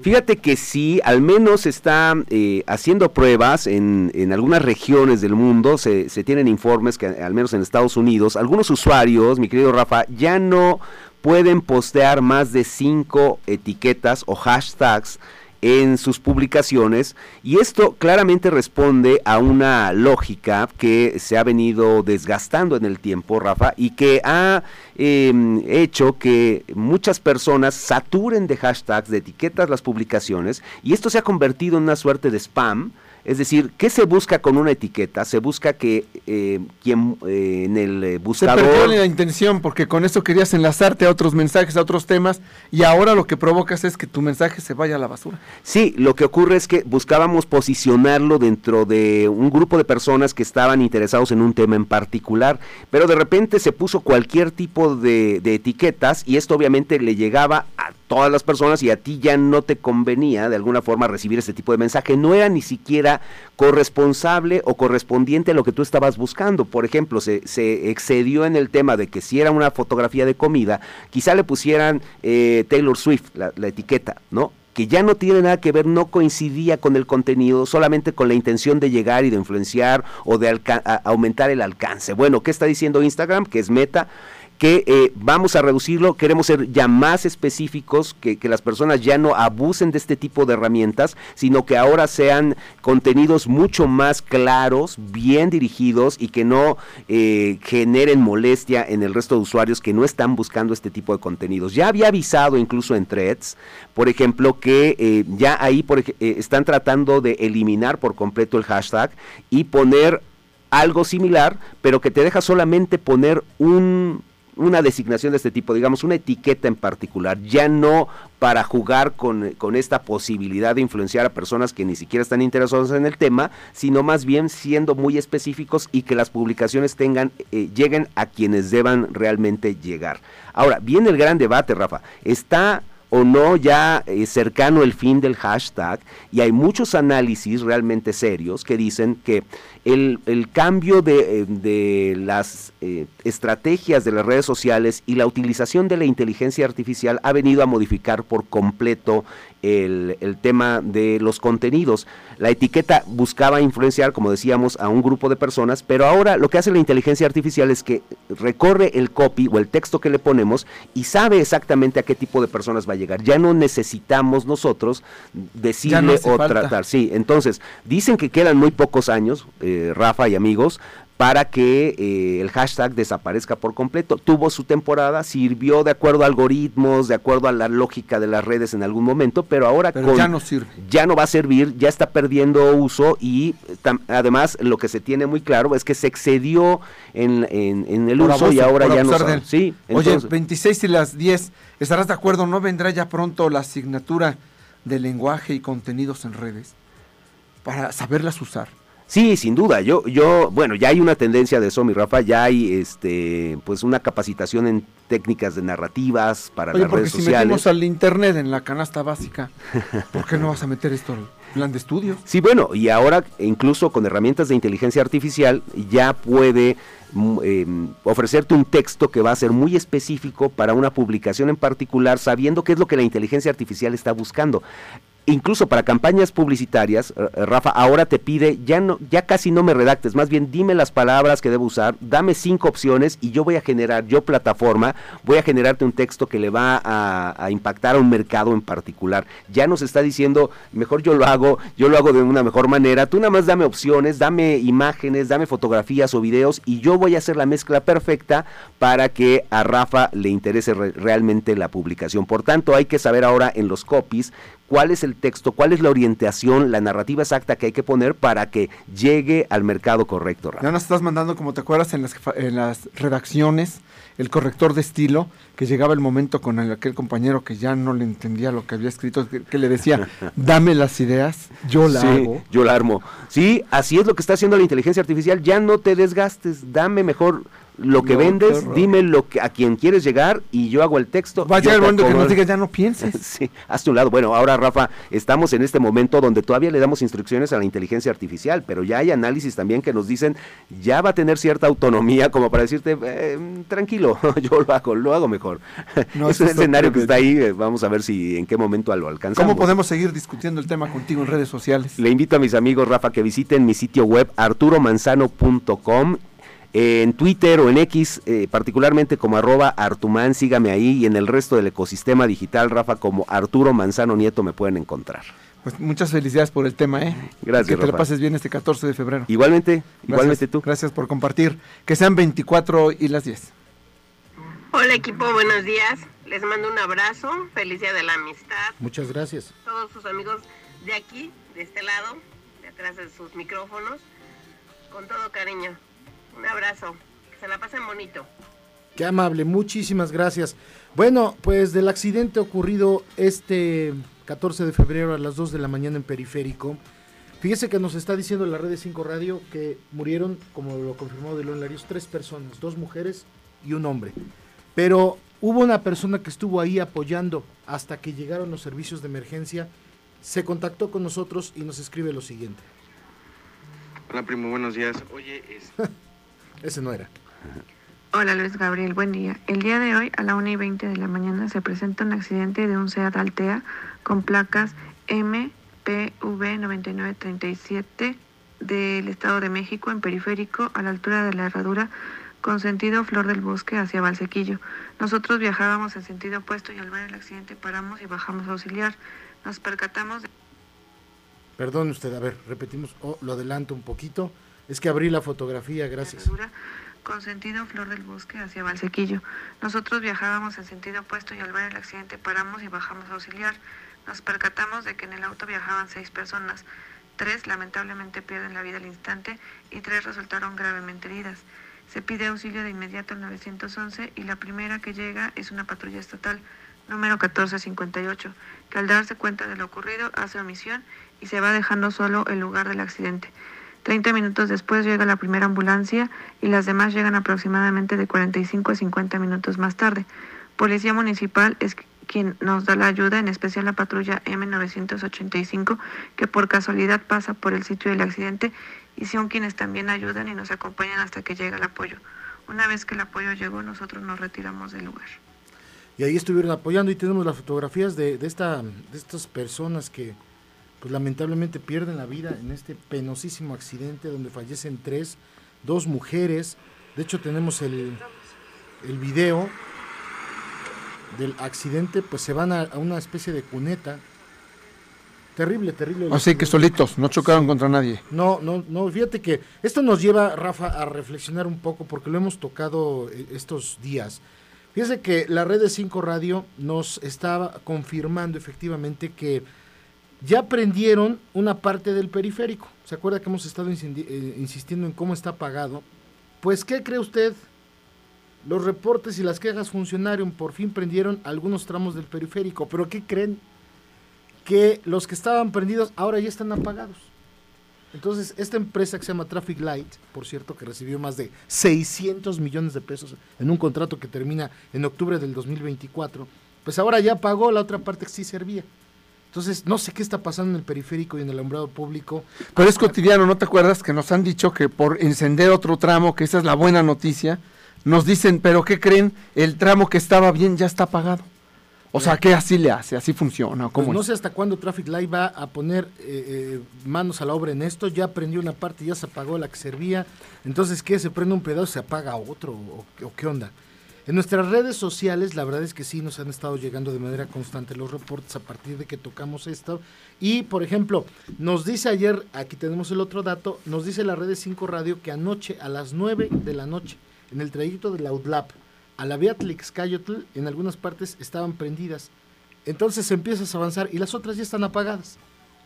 Fíjate que sí, al menos está eh, haciendo pruebas en, en algunas regiones del mundo, se, se tienen informes que al menos en Estados Unidos, algunos usuarios, mi querido Rafa, ya no pueden postear más de cinco etiquetas o hashtags en sus publicaciones y esto claramente responde a una lógica que se ha venido desgastando en el tiempo, Rafa, y que ha eh, hecho que muchas personas saturen de hashtags, de etiquetas las publicaciones y esto se ha convertido en una suerte de spam. Es decir, ¿qué se busca con una etiqueta? Se busca que eh, quien eh, en el eh, Se buscador... perdió la intención porque con eso querías enlazarte a otros mensajes, a otros temas y ahora lo que provocas es que tu mensaje se vaya a la basura. Sí, lo que ocurre es que buscábamos posicionarlo dentro de un grupo de personas que estaban interesados en un tema en particular, pero de repente se puso cualquier tipo de, de etiquetas y esto obviamente le llegaba a todas las personas y a ti ya no te convenía de alguna forma recibir este tipo de mensaje. No era ni siquiera corresponsable o correspondiente a lo que tú estabas buscando. Por ejemplo, se, se excedió en el tema de que si era una fotografía de comida, quizá le pusieran eh, Taylor Swift, la, la etiqueta, ¿no? que ya no tiene nada que ver, no coincidía con el contenido, solamente con la intención de llegar y de influenciar o de aumentar el alcance. Bueno, ¿qué está diciendo Instagram? Que es meta que eh, vamos a reducirlo, queremos ser ya más específicos, que, que las personas ya no abusen de este tipo de herramientas, sino que ahora sean contenidos mucho más claros, bien dirigidos y que no eh, generen molestia en el resto de usuarios que no están buscando este tipo de contenidos. Ya había avisado incluso en threads, por ejemplo, que eh, ya ahí por están tratando de eliminar por completo el hashtag y poner algo similar, pero que te deja solamente poner un, una designación de este tipo, digamos, una etiqueta en particular, ya no para jugar con, con esta posibilidad de influenciar a personas que ni siquiera están interesadas en el tema, sino más bien siendo muy específicos y que las publicaciones tengan, eh, lleguen a quienes deban realmente llegar. Ahora, viene el gran debate, Rafa. ¿Está o no ya eh, cercano el fin del hashtag y hay muchos análisis realmente serios que dicen que el, el cambio de, eh, de las eh, estrategias de las redes sociales y la utilización de la inteligencia artificial ha venido a modificar por completo el, el, tema de los contenidos. La etiqueta buscaba influenciar, como decíamos, a un grupo de personas, pero ahora lo que hace la inteligencia artificial es que recorre el copy o el texto que le ponemos y sabe exactamente a qué tipo de personas va a llegar. Ya no necesitamos nosotros decirle no o falta. tratar. Sí, entonces, dicen que quedan muy pocos años, eh, Rafa y amigos, para que eh, el hashtag desaparezca por completo. Tuvo su temporada, sirvió de acuerdo a algoritmos, de acuerdo a la lógica de las redes en algún momento, pero ahora Pero ya no sirve. ya no va a servir, ya está perdiendo uso y eh, tam- además lo que se tiene muy claro es que se excedió en, en- en el Por uso y ahora ya no abusar de sabe. él. Sí, Oye, entonces- 26 y las 10, ¿estarás de acuerdo? ¿No vendrá ya pronto la asignatura de lenguaje y contenidos en redes? Para saberlas usar. Sí, sin duda. Yo, yo, bueno, ya hay una tendencia de eso, mi Rafa. Ya hay, este, pues, una capacitación en técnicas de narrativas para Oye, las porque redes si sociales. metimos al internet en la canasta básica, ¿por qué no vas a meter esto al plan de estudios? Sí, bueno, y ahora incluso con herramientas de inteligencia artificial ya puede eh, ofrecerte un texto que va a ser muy específico para una publicación en particular, sabiendo qué es lo que la inteligencia artificial está buscando. Incluso para campañas publicitarias, eh, Rafa, ahora te pide, ya no, ya casi no me redactes, más bien dime las palabras que debo usar, dame cinco opciones y yo voy a generar, yo plataforma, voy a generarte un texto que le va a, impactar a un mercado en particular. Ya nos está diciendo, mejor yo lo hago, yo lo hago de una mejor manera, tú nada más dame opciones, dame imágenes, dame fotografías o videos y yo voy a hacer la mezcla perfecta para que a Rafa le interese re- realmente la publicación. Por tanto, hay que saber ahora en los copies cuál es el texto, cuál es la orientación, la narrativa exacta que hay que poner para que llegue al mercado correcto, Rafa. Ya nos estás mandando, como te acuerdas, en las, en las redacciones, el corrector de estilo, que llegaba el momento con el- aquel compañero que ya no le entendía lo que había escrito, que, que le decía, dame las ideas, yo la Sí, hago. Yo la armo. Sí, así es lo que está haciendo la inteligencia artificial. Ya no te desgastes, dame mejor lo que No, vendes, dime lo que a quien quieres llegar y yo hago el texto. Va a llegar el momento que nos acomodo. diga, ya no pienses. Sí, hazte un lado. Bueno, ahora Rafa, estamos en este momento donde todavía le damos instrucciones a la inteligencia artificial, pero ya hay análisis también que nos dicen, ya va a tener cierta autonomía como para decirte, eh, tranquilo, yo lo hago, lo hago mejor. No, es un escenario que está ahí, vamos a ver si en qué momento lo alcanzamos. ¿Cómo podemos seguir discutiendo el tema contigo en redes sociales? Le invito a mis amigos, Rafa, que visiten mi sitio web arturomanzano.com. eh, en Twitter o en X, eh, particularmente como arroba Artuman, sígame ahí y en el resto del ecosistema digital, Rafa, como Arturo Manzano Nieto me pueden encontrar. Pues muchas felicidades por el tema, ¿eh? Gracias, Que te Rafa. pases bien este 14 de febrero. Igualmente, Gracias, igualmente tú. Gracias por compartir. Que sean 24 y las 10. Hola equipo, buenos días. Les mando un abrazo. Feliz día de la amistad. Muchas gracias. Todos sus amigos de aquí, de este lado, de atrás de sus micrófonos. Con todo cariño. Un abrazo. Que se la pasen bonito. Qué amable, muchísimas gracias. Bueno, pues del accidente ocurrido este 14 de febrero a las 2 de la mañana en Periférico, fíjese que nos está diciendo la red de 5 Radio que murieron, como lo confirmó de León Larios, tres personas, dos mujeres y un hombre. Pero hubo una persona que estuvo ahí apoyando hasta que llegaron los servicios de emergencia, se contactó con nosotros y nos escribe lo siguiente. Hola primo, buenos días. Oye, es... Ese no era. Hola Luis Gabriel, buen día. El día de hoy a la 1 y 20 de la mañana se presenta un accidente de un Seat Altea con placas MPV9937 del Estado de México en periférico a la altura de la herradura con sentido Flor del Bosque hacia Valsequillo. Nosotros viajábamos en sentido opuesto y al ver el accidente paramos y bajamos a auxiliar. Nos percatamos de... Perdón usted, a ver, repetimos, oh, lo adelanto un poquito. Es que abrí la fotografía, gracias. herradura con sentido Flor del Bosque hacia Valsequillo. Nosotros viajábamos en sentido opuesto y al ver el accidente paramos y bajamos a auxiliar. Nos percatamos de que en el auto viajaban seis personas. Tres lamentablemente pierden la vida al instante y tres resultaron gravemente heridas. Se pide auxilio de inmediato al 911 y la primera que llega es una patrulla estatal número 1458, que al darse cuenta de lo ocurrido hace omisión y se va dejando solo el lugar del accidente. 30 minutos después llega la primera ambulancia y las demás llegan aproximadamente de 45 a 50 minutos más tarde. Policía Municipal es quien nos da la ayuda, en especial la patrulla M985, que por casualidad pasa por el sitio del accidente, y son quienes también ayudan y nos acompañan hasta que llega el apoyo. Una vez que el apoyo llegó, nosotros nos retiramos del lugar. Y ahí estuvieron apoyando y tenemos las fotografías de, esta, de estas personas que pues lamentablemente pierden la vida en este penosísimo accidente donde fallecen tres, dos mujeres. De hecho tenemos el, el video del accidente, pues se van a, a una especie de cuneta. Terrible, terrible. Así que solitos, no chocaron contra nadie. No, no, no, fíjate que esto nos lleva, Rafa, a reflexionar un poco porque lo hemos tocado eh, estos días. Fíjese que la red de 5 Radio nos estaba confirmando efectivamente que ya prendieron una parte del periférico. ¿Se acuerda que hemos estado eh, insistiendo en cómo está apagado? Pues, ¿qué cree usted? Los reportes y las quejas funcionaron, por fin prendieron algunos tramos del periférico, pero ¿qué creen? Que los que estaban prendidos ahora ya están apagados. Entonces, esta empresa que se llama Traffic Light, por cierto, que recibió más de 600 millones de pesos en un contrato que termina en octubre del 2024, pues ahora ya pagó la otra parte que sí servía. Entonces, no sé qué está pasando en el periférico y en el alumbrado público. Pero es cotidiano, ¿no te acuerdas que nos han dicho que por encender otro tramo, que esa es la buena noticia, nos dicen, pero ¿qué creen? El tramo que estaba bien ya está apagado. O sea, ¿qué así le hace? ¿Así funciona? ¿Cómo pues no sé hasta cuándo Traffic Light va a poner eh, eh, manos a la obra en esto. Ya prendió una parte, ya se apagó la que servía. Entonces, ¿qué? ¿Se prende un pedazo y se apaga otro? ¿O, o qué onda? En nuestras redes sociales, la verdad es que sí nos han estado llegando de manera constante los reportes a partir de que tocamos esto. Y, por ejemplo, nos dice ayer, aquí tenemos el otro dato, nos dice la red de 5 Radio que anoche a las 9 de la noche, en el trayecto de la a la Beatlix Cayotl, en algunas partes estaban prendidas. Entonces empiezas a avanzar y las otras ya están apagadas.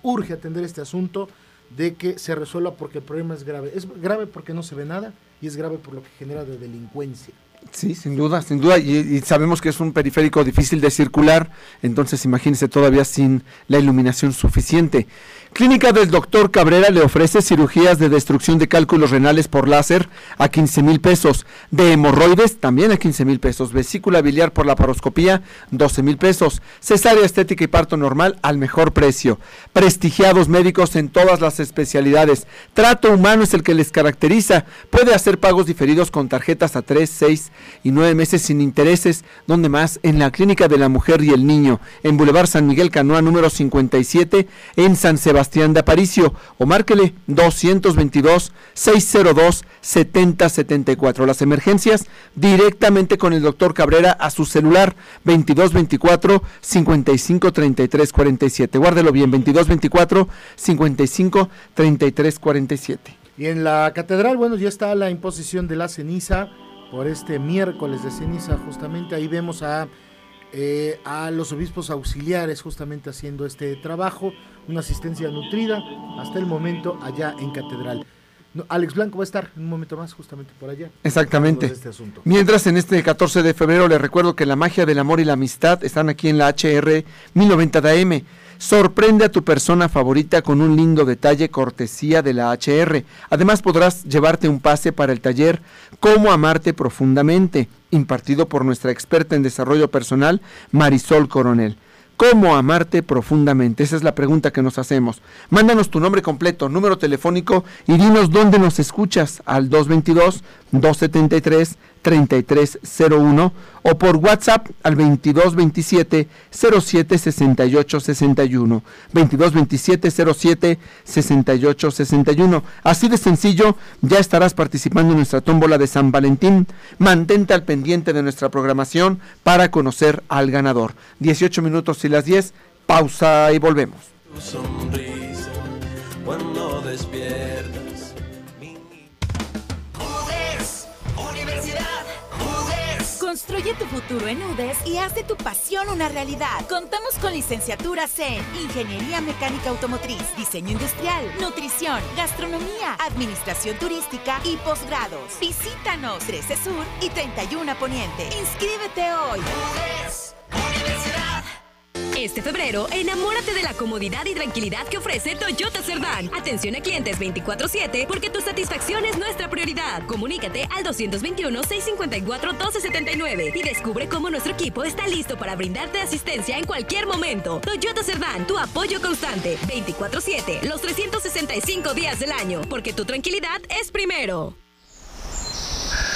Urge atender este asunto de que se resuelva porque el problema es grave. Es grave porque no se ve nada y es grave por lo que genera de delincuencia. Sí, sin duda, sin duda. Y, sabemos que es un periférico difícil de circular, entonces imagínense todavía sin la iluminación suficiente. Clínica del Doctor Cabrera le ofrece cirugías de destrucción de cálculos renales por láser a 15 mil pesos, de hemorroides también a 15 mil pesos, vesícula biliar por la paroscopía 12 mil pesos, cesárea estética y parto normal al mejor precio. Prestigiados médicos en todas las especialidades. Trato humano es el que les caracteriza. Puede hacer pagos diferidos con tarjetas a 3, 6 y 9 meses sin intereses. donde más? En la Clínica de la Mujer y el Niño, en Boulevard San Miguel Canoa número 57, en San Sebastián. De Aparicio o márquele 222 602 7074. Las emergencias directamente con el doctor Cabrera a su celular 2224 55 33 47. Guárdelo bien 2224 55 33 47. Y en la catedral, bueno, ya está la imposición de la ceniza por este miércoles de ceniza, justamente ahí vemos a eh, a los obispos auxiliares justamente haciendo este trabajo, una asistencia nutrida hasta el momento allá en Catedral. No, Alex Blanco va a estar un momento más justamente por allá. Exactamente. Este Mientras en este 14 de febrero les recuerdo que la magia del amor y la amistad están aquí en la HR 1090 de AM. Sorprende a tu persona favorita con un lindo detalle cortesía de la HR. Además podrás llevarte un pase para el taller Cómo amarte profundamente, impartido por nuestra experta en desarrollo personal, Marisol Coronel. ¿Cómo amarte profundamente? Esa es la pregunta que nos hacemos. Mándanos tu nombre completo, número telefónico y dinos dónde nos escuchas al 222-273-3301 o por WhatsApp al 2227 07 68 61. 2227 07 68 61. Así de sencillo, ya estarás participando en nuestra tómbola de San Valentín. Mantente al pendiente de nuestra programación para conocer al ganador. 18 minutos y las 10. Pausa y volvemos. Tu sonrisa cuando Construye tu futuro en UDES y haz de tu pasión una realidad. Contamos con licenciaturas en Ingeniería Mecánica Automotriz, Diseño Industrial, Nutrición, Gastronomía, Administración Turística y posgrados. Visítanos 13 Sur y 31 Poniente. Inscríbete hoy. Este febrero, enamórate de la comodidad y tranquilidad que ofrece Toyota Cerdán. Atención a clientes 24-7 porque tu satisfacción es nuestra prioridad. Comunícate al 221-654-1279 y descubre cómo nuestro equipo está listo para brindarte asistencia en cualquier momento. Toyota Cerdán, tu apoyo constante. 24-7, los 365 días del año, porque tu tranquilidad es primero.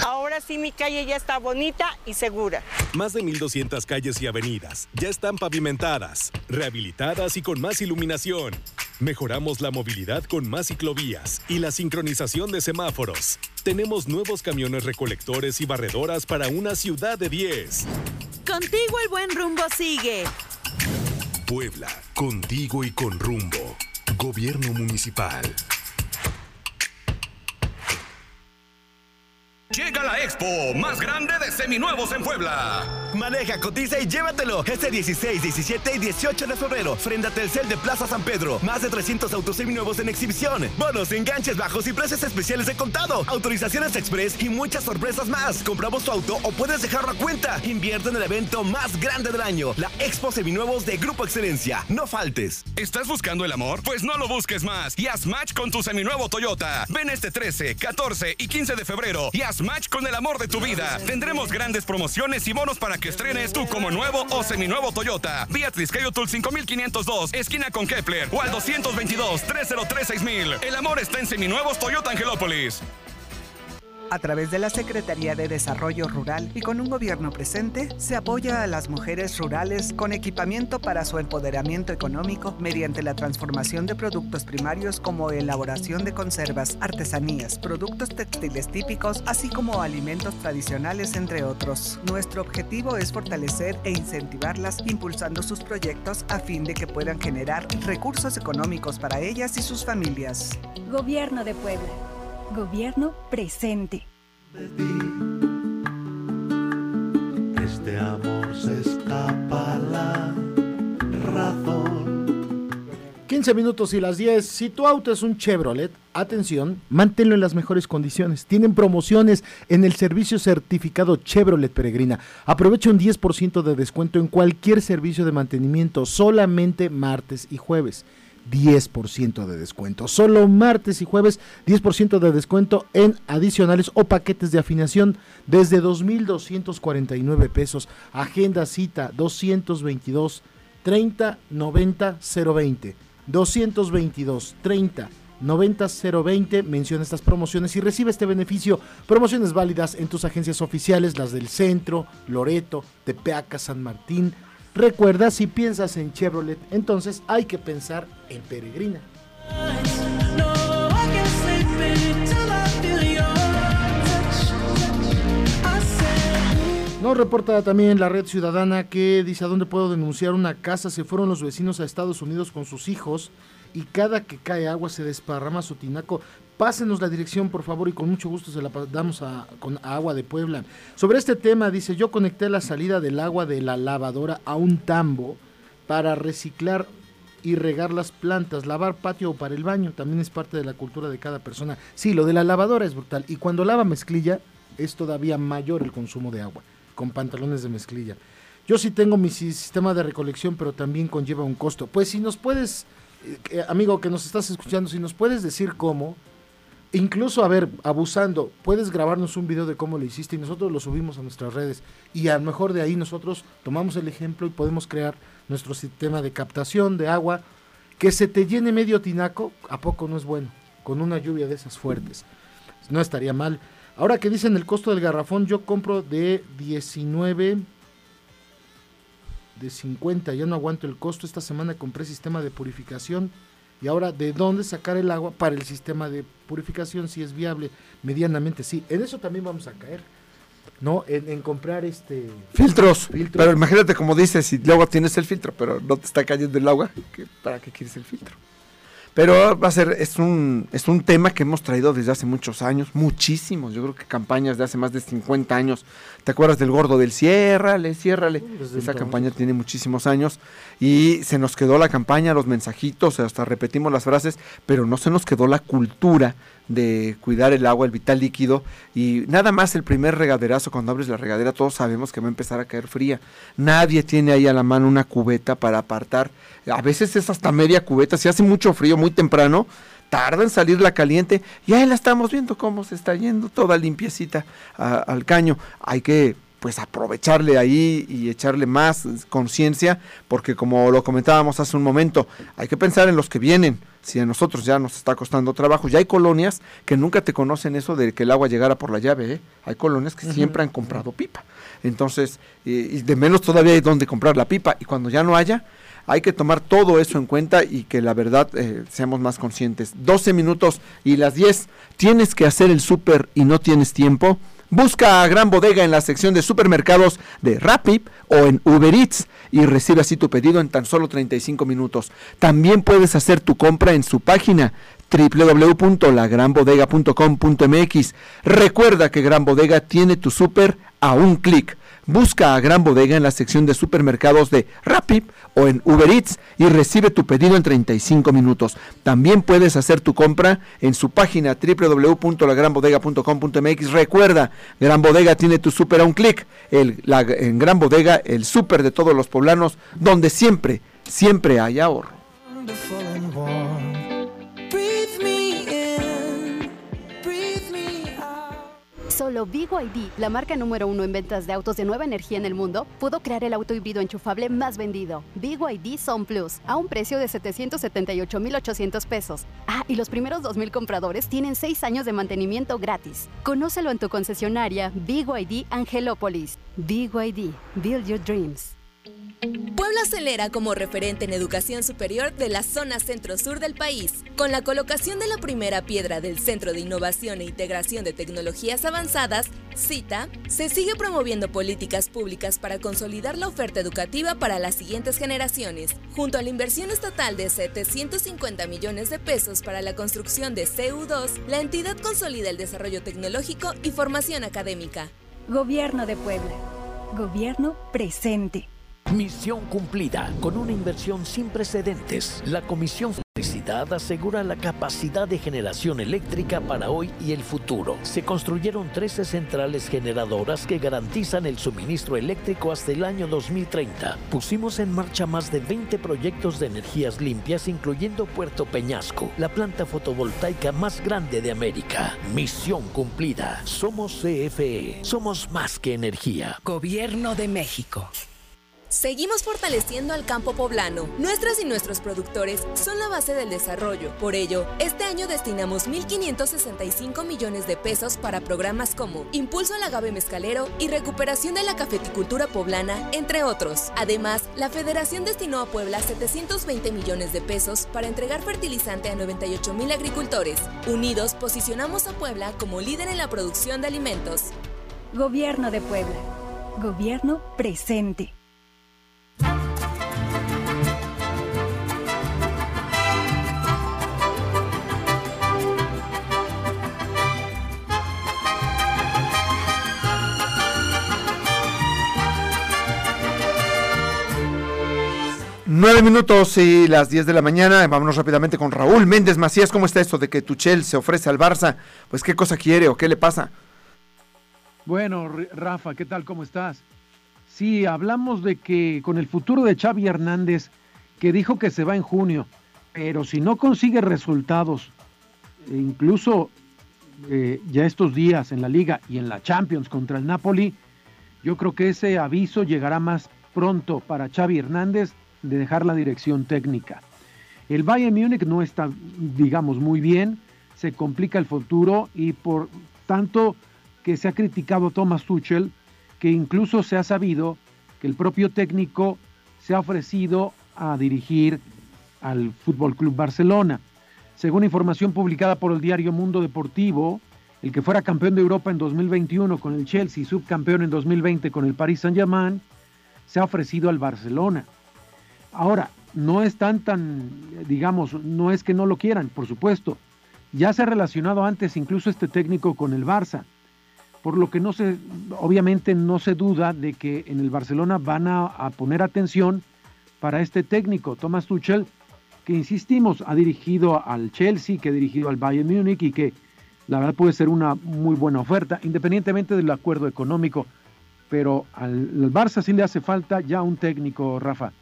Ahora sí mi calle ya está bonita y segura. Más de 1.200 calles y avenidas ya están pavimentadas, rehabilitadas y con más iluminación. Mejoramos la movilidad con más ciclovías y la sincronización de semáforos. Tenemos nuevos camiones recolectores y barredoras para una ciudad de 10. Contigo el buen rumbo sigue. Puebla, contigo y con rumbo. Gobierno municipal. Llega la expo más grande de seminuevos en Puebla. Maneja, cotiza y llévatelo. Este 16, 17 y 18 de febrero. Frente a Telcel de Plaza San Pedro. Más de 300 autos seminuevos en exhibición. Bonos, enganches bajos y precios especiales de contado. Autorizaciones express y muchas sorpresas más. Compramos tu auto o puedes dejarlo a cuenta. Invierte en el evento más grande del año. La Expo Seminuevos de Grupo Excelencia. No faltes. ¿Estás buscando el amor? Pues no lo busques más y haz match con tu seminuevo Toyota. Ven este 13, 14 y 15 de febrero y haz match con el amor de tu vida. Tendremos grandes promociones y bonos para que estrenes tú como nuevo o seminuevo Toyota. Vía Triscayotul 5502, esquina con Kepler o al 222-303-6000. El amor está en Seminuevos Toyota Angelópolis. A través de la Secretaría de Desarrollo Rural y con un gobierno presente, se apoya a las mujeres rurales con equipamiento para su empoderamiento económico mediante la transformación de productos primarios como elaboración de conservas, artesanías, productos textiles típicos, así como alimentos tradicionales, entre otros. Nuestro objetivo es fortalecer e incentivarlas impulsando sus proyectos a fin de que puedan generar recursos económicos para ellas y sus familias. Gobierno de Puebla. Gobierno presente. Este amor se escapa la razón. 15 minutos y las 10. Si tu auto es un Chevrolet, atención, manténlo en las mejores condiciones. Tienen promociones en el servicio certificado Chevrolet Peregrina. Aprovecha un 10% de descuento en cualquier servicio de mantenimiento, solamente martes y jueves. 10% de descuento. Solo martes y jueves 10% de descuento en adicionales o paquetes de afinación desde 2.249 pesos. Agenda cita 222 30 90 020. 222 30 90 020. Menciona estas promociones y recibe este beneficio. Promociones válidas en tus agencias oficiales, las del Centro, Loreto, Tepeaca, San Martín, Recuerda, si piensas en Chevrolet, entonces hay que pensar en Peregrina. Nos reporta también la red ciudadana que dice a dónde puedo denunciar una casa. Se fueron los vecinos a Estados Unidos con sus hijos y cada que cae agua se desparrama su tinaco. Pásenos la dirección, por favor, y con mucho gusto se la damos a, con Agua de Puebla. Sobre este tema, dice, yo conecté la salida del agua de la lavadora a un tambo para reciclar y regar las plantas, lavar patio o para el baño, también es parte de la cultura de cada persona. Sí, lo de la lavadora es brutal. Y cuando lava mezclilla, es todavía mayor el consumo de agua, con pantalones de mezclilla. Yo sí tengo mi sistema de recolección, pero también conlleva un costo. Pues si nos puedes, eh, amigo que nos estás escuchando, si nos puedes decir cómo, Incluso, a ver, abusando, puedes grabarnos un video de cómo lo hiciste y nosotros lo subimos a nuestras redes. Y a lo mejor de ahí nosotros tomamos el ejemplo y podemos crear nuestro sistema de captación de agua. Que se te llene medio tinaco, ¿a poco no es bueno? Con una lluvia de esas fuertes. No estaría mal. Ahora que dicen el costo del garrafón, yo compro de 19, de 50, ya no aguanto el costo. Esta semana compré sistema de purificación y ahora, ¿de dónde sacar el agua para el sistema de purificación? Si es viable, medianamente sí. En eso también vamos a caer. ¿No? En, comprar este... Filtros. Pero imagínate como dices, si luego tienes el filtro, pero no te está cayendo el agua, ¿para qué quieres el filtro? Pero va a ser, es un, es un tema que hemos traído desde hace muchos años, muchísimos. Yo creo que campañas de hace más de 50 años. ¿Te acuerdas del gordo del ciérrale, ciérrale? Esa campaña tiene muchísimos años. Y se nos quedó la campaña, los mensajitos, hasta repetimos las frases, pero no se nos quedó la cultura de cuidar el agua, el vital líquido, y nada más el primer regaderazo, cuando abres la regadera, todos sabemos que va a empezar a caer fría. Nadie tiene ahí a la mano una cubeta para apartar. A veces es hasta media cubeta, si hace mucho frío, muy temprano, tarda en salir la caliente, y ahí la estamos viendo cómo se está yendo toda limpiecita al caño. Hay que pues aprovecharle ahí y echarle más conciencia, porque como lo comentábamos hace un momento, hay que pensar en los que vienen. Si a nosotros ya nos está costando trabajo, ya hay colonias que nunca te conocen eso de que el agua llegara por la llave, ¿eh? hay colonias que siempre han comprado pipa. Entonces, eh, y de menos todavía hay donde comprar la pipa, y cuando ya no haya, hay que tomar todo eso en cuenta y que la verdad eh, seamos más conscientes. 12 minutos y las 10, tienes que hacer el súper y no tienes tiempo. Busca a Gran Bodega en la sección de supermercados de Rappi o en Uber Eats y recibe así tu pedido en tan solo 35 minutos. También puedes hacer tu compra en su página www.lagranbodega.com.mx. Recuerda que Gran Bodega tiene tu súper a un clic. Busca a Gran Bodega en la sección de supermercados de Rappi o en Uber Eats y recibe tu pedido en 35 minutos. También puedes hacer tu compra en su página www.lagranbodega.com.mx. Recuerda, Gran Bodega tiene tu súper a un clic. En Gran Bodega, el súper de todos los poblanos, donde siempre, siempre hay ahorro. Solo BYD, la marca número uno en ventas de autos de nueva energía en el mundo, pudo crear el auto híbrido enchufable más vendido, BYD Son Plus, a un precio de 778,800 pesos. Ah, y los primeros 2,000 compradores tienen 6 años de mantenimiento gratis. Conócelo en tu concesionaria BYD Angelópolis. BYD, Build Your Dreams. Puebla acelera como referente en educación superior de la zona centro-sur del país. Con la colocación de la primera piedra del Centro de Innovación e Integración de Tecnologías Avanzadas, CITA, se sigue promoviendo políticas públicas para consolidar la oferta educativa para las siguientes generaciones, junto a la inversión estatal de 750 millones de pesos para la construcción de CU2, la entidad consolida el desarrollo tecnológico y formación académica. Gobierno de Puebla. Gobierno presente. Misión cumplida. Con una inversión sin precedentes, la Comisión Electricidad asegura la capacidad de generación eléctrica para hoy y el futuro. Se construyeron 13 centrales generadoras que garantizan el suministro eléctrico hasta el año 2030. Pusimos en marcha más de 20 proyectos de energías limpias, incluyendo Puerto Peñasco, la planta fotovoltaica más grande de América. Misión cumplida. Somos CFE. Somos más que energía. Gobierno de México. Seguimos fortaleciendo al campo poblano. Nuestras y nuestros productores son la base del desarrollo. Por ello, este año destinamos 1.565 millones de pesos para programas como Impulso al agave mezcalero y recuperación de la cafeticultura poblana, entre otros. Además, la Federación destinó a Puebla 720 millones de pesos para entregar fertilizante a 98 mil agricultores. Unidos, posicionamos a Puebla como líder en la producción de alimentos. Gobierno de Puebla. Gobierno presente. Nueve minutos y las 10 de la mañana. Vámonos rápidamente con Raúl Méndez Macías. ¿Cómo está esto de que Tuchel se ofrece al Barça? Pues qué cosa quiere o qué le pasa. Bueno, Rafa, ¿qué tal? ¿Cómo estás? Sí, hablamos de que con el futuro de Xavi Hernández, que dijo que se va en junio, pero si no consigue resultados, e incluso eh, ya estos días en la liga y en la Champions contra el Napoli, yo creo que ese aviso llegará más pronto para Xavi Hernández de dejar la dirección técnica. El Bayern Múnich no está, digamos, muy bien, se complica el futuro y por tanto que se ha criticado Thomas Tuchel, que incluso se ha sabido que el propio técnico se ha ofrecido a dirigir al Fútbol Club Barcelona. Según información publicada por el diario Mundo Deportivo, el que fuera campeón de Europa en 2021 con el Chelsea y subcampeón en 2020 con el Paris Saint-Germain, se ha ofrecido al Barcelona. Ahora, no están tan, digamos, no es que no lo quieran, por supuesto. Ya se ha relacionado antes incluso este técnico con el Barça, por lo que no se, obviamente no se duda de que en el Barcelona van a, poner atención para este técnico, Thomas Tuchel, que insistimos, ha dirigido al Chelsea, que ha dirigido al Bayern Múnich y que la verdad puede ser una muy buena oferta, independientemente del acuerdo económico. Pero al, al Barça sí le hace falta ya un técnico, Rafa.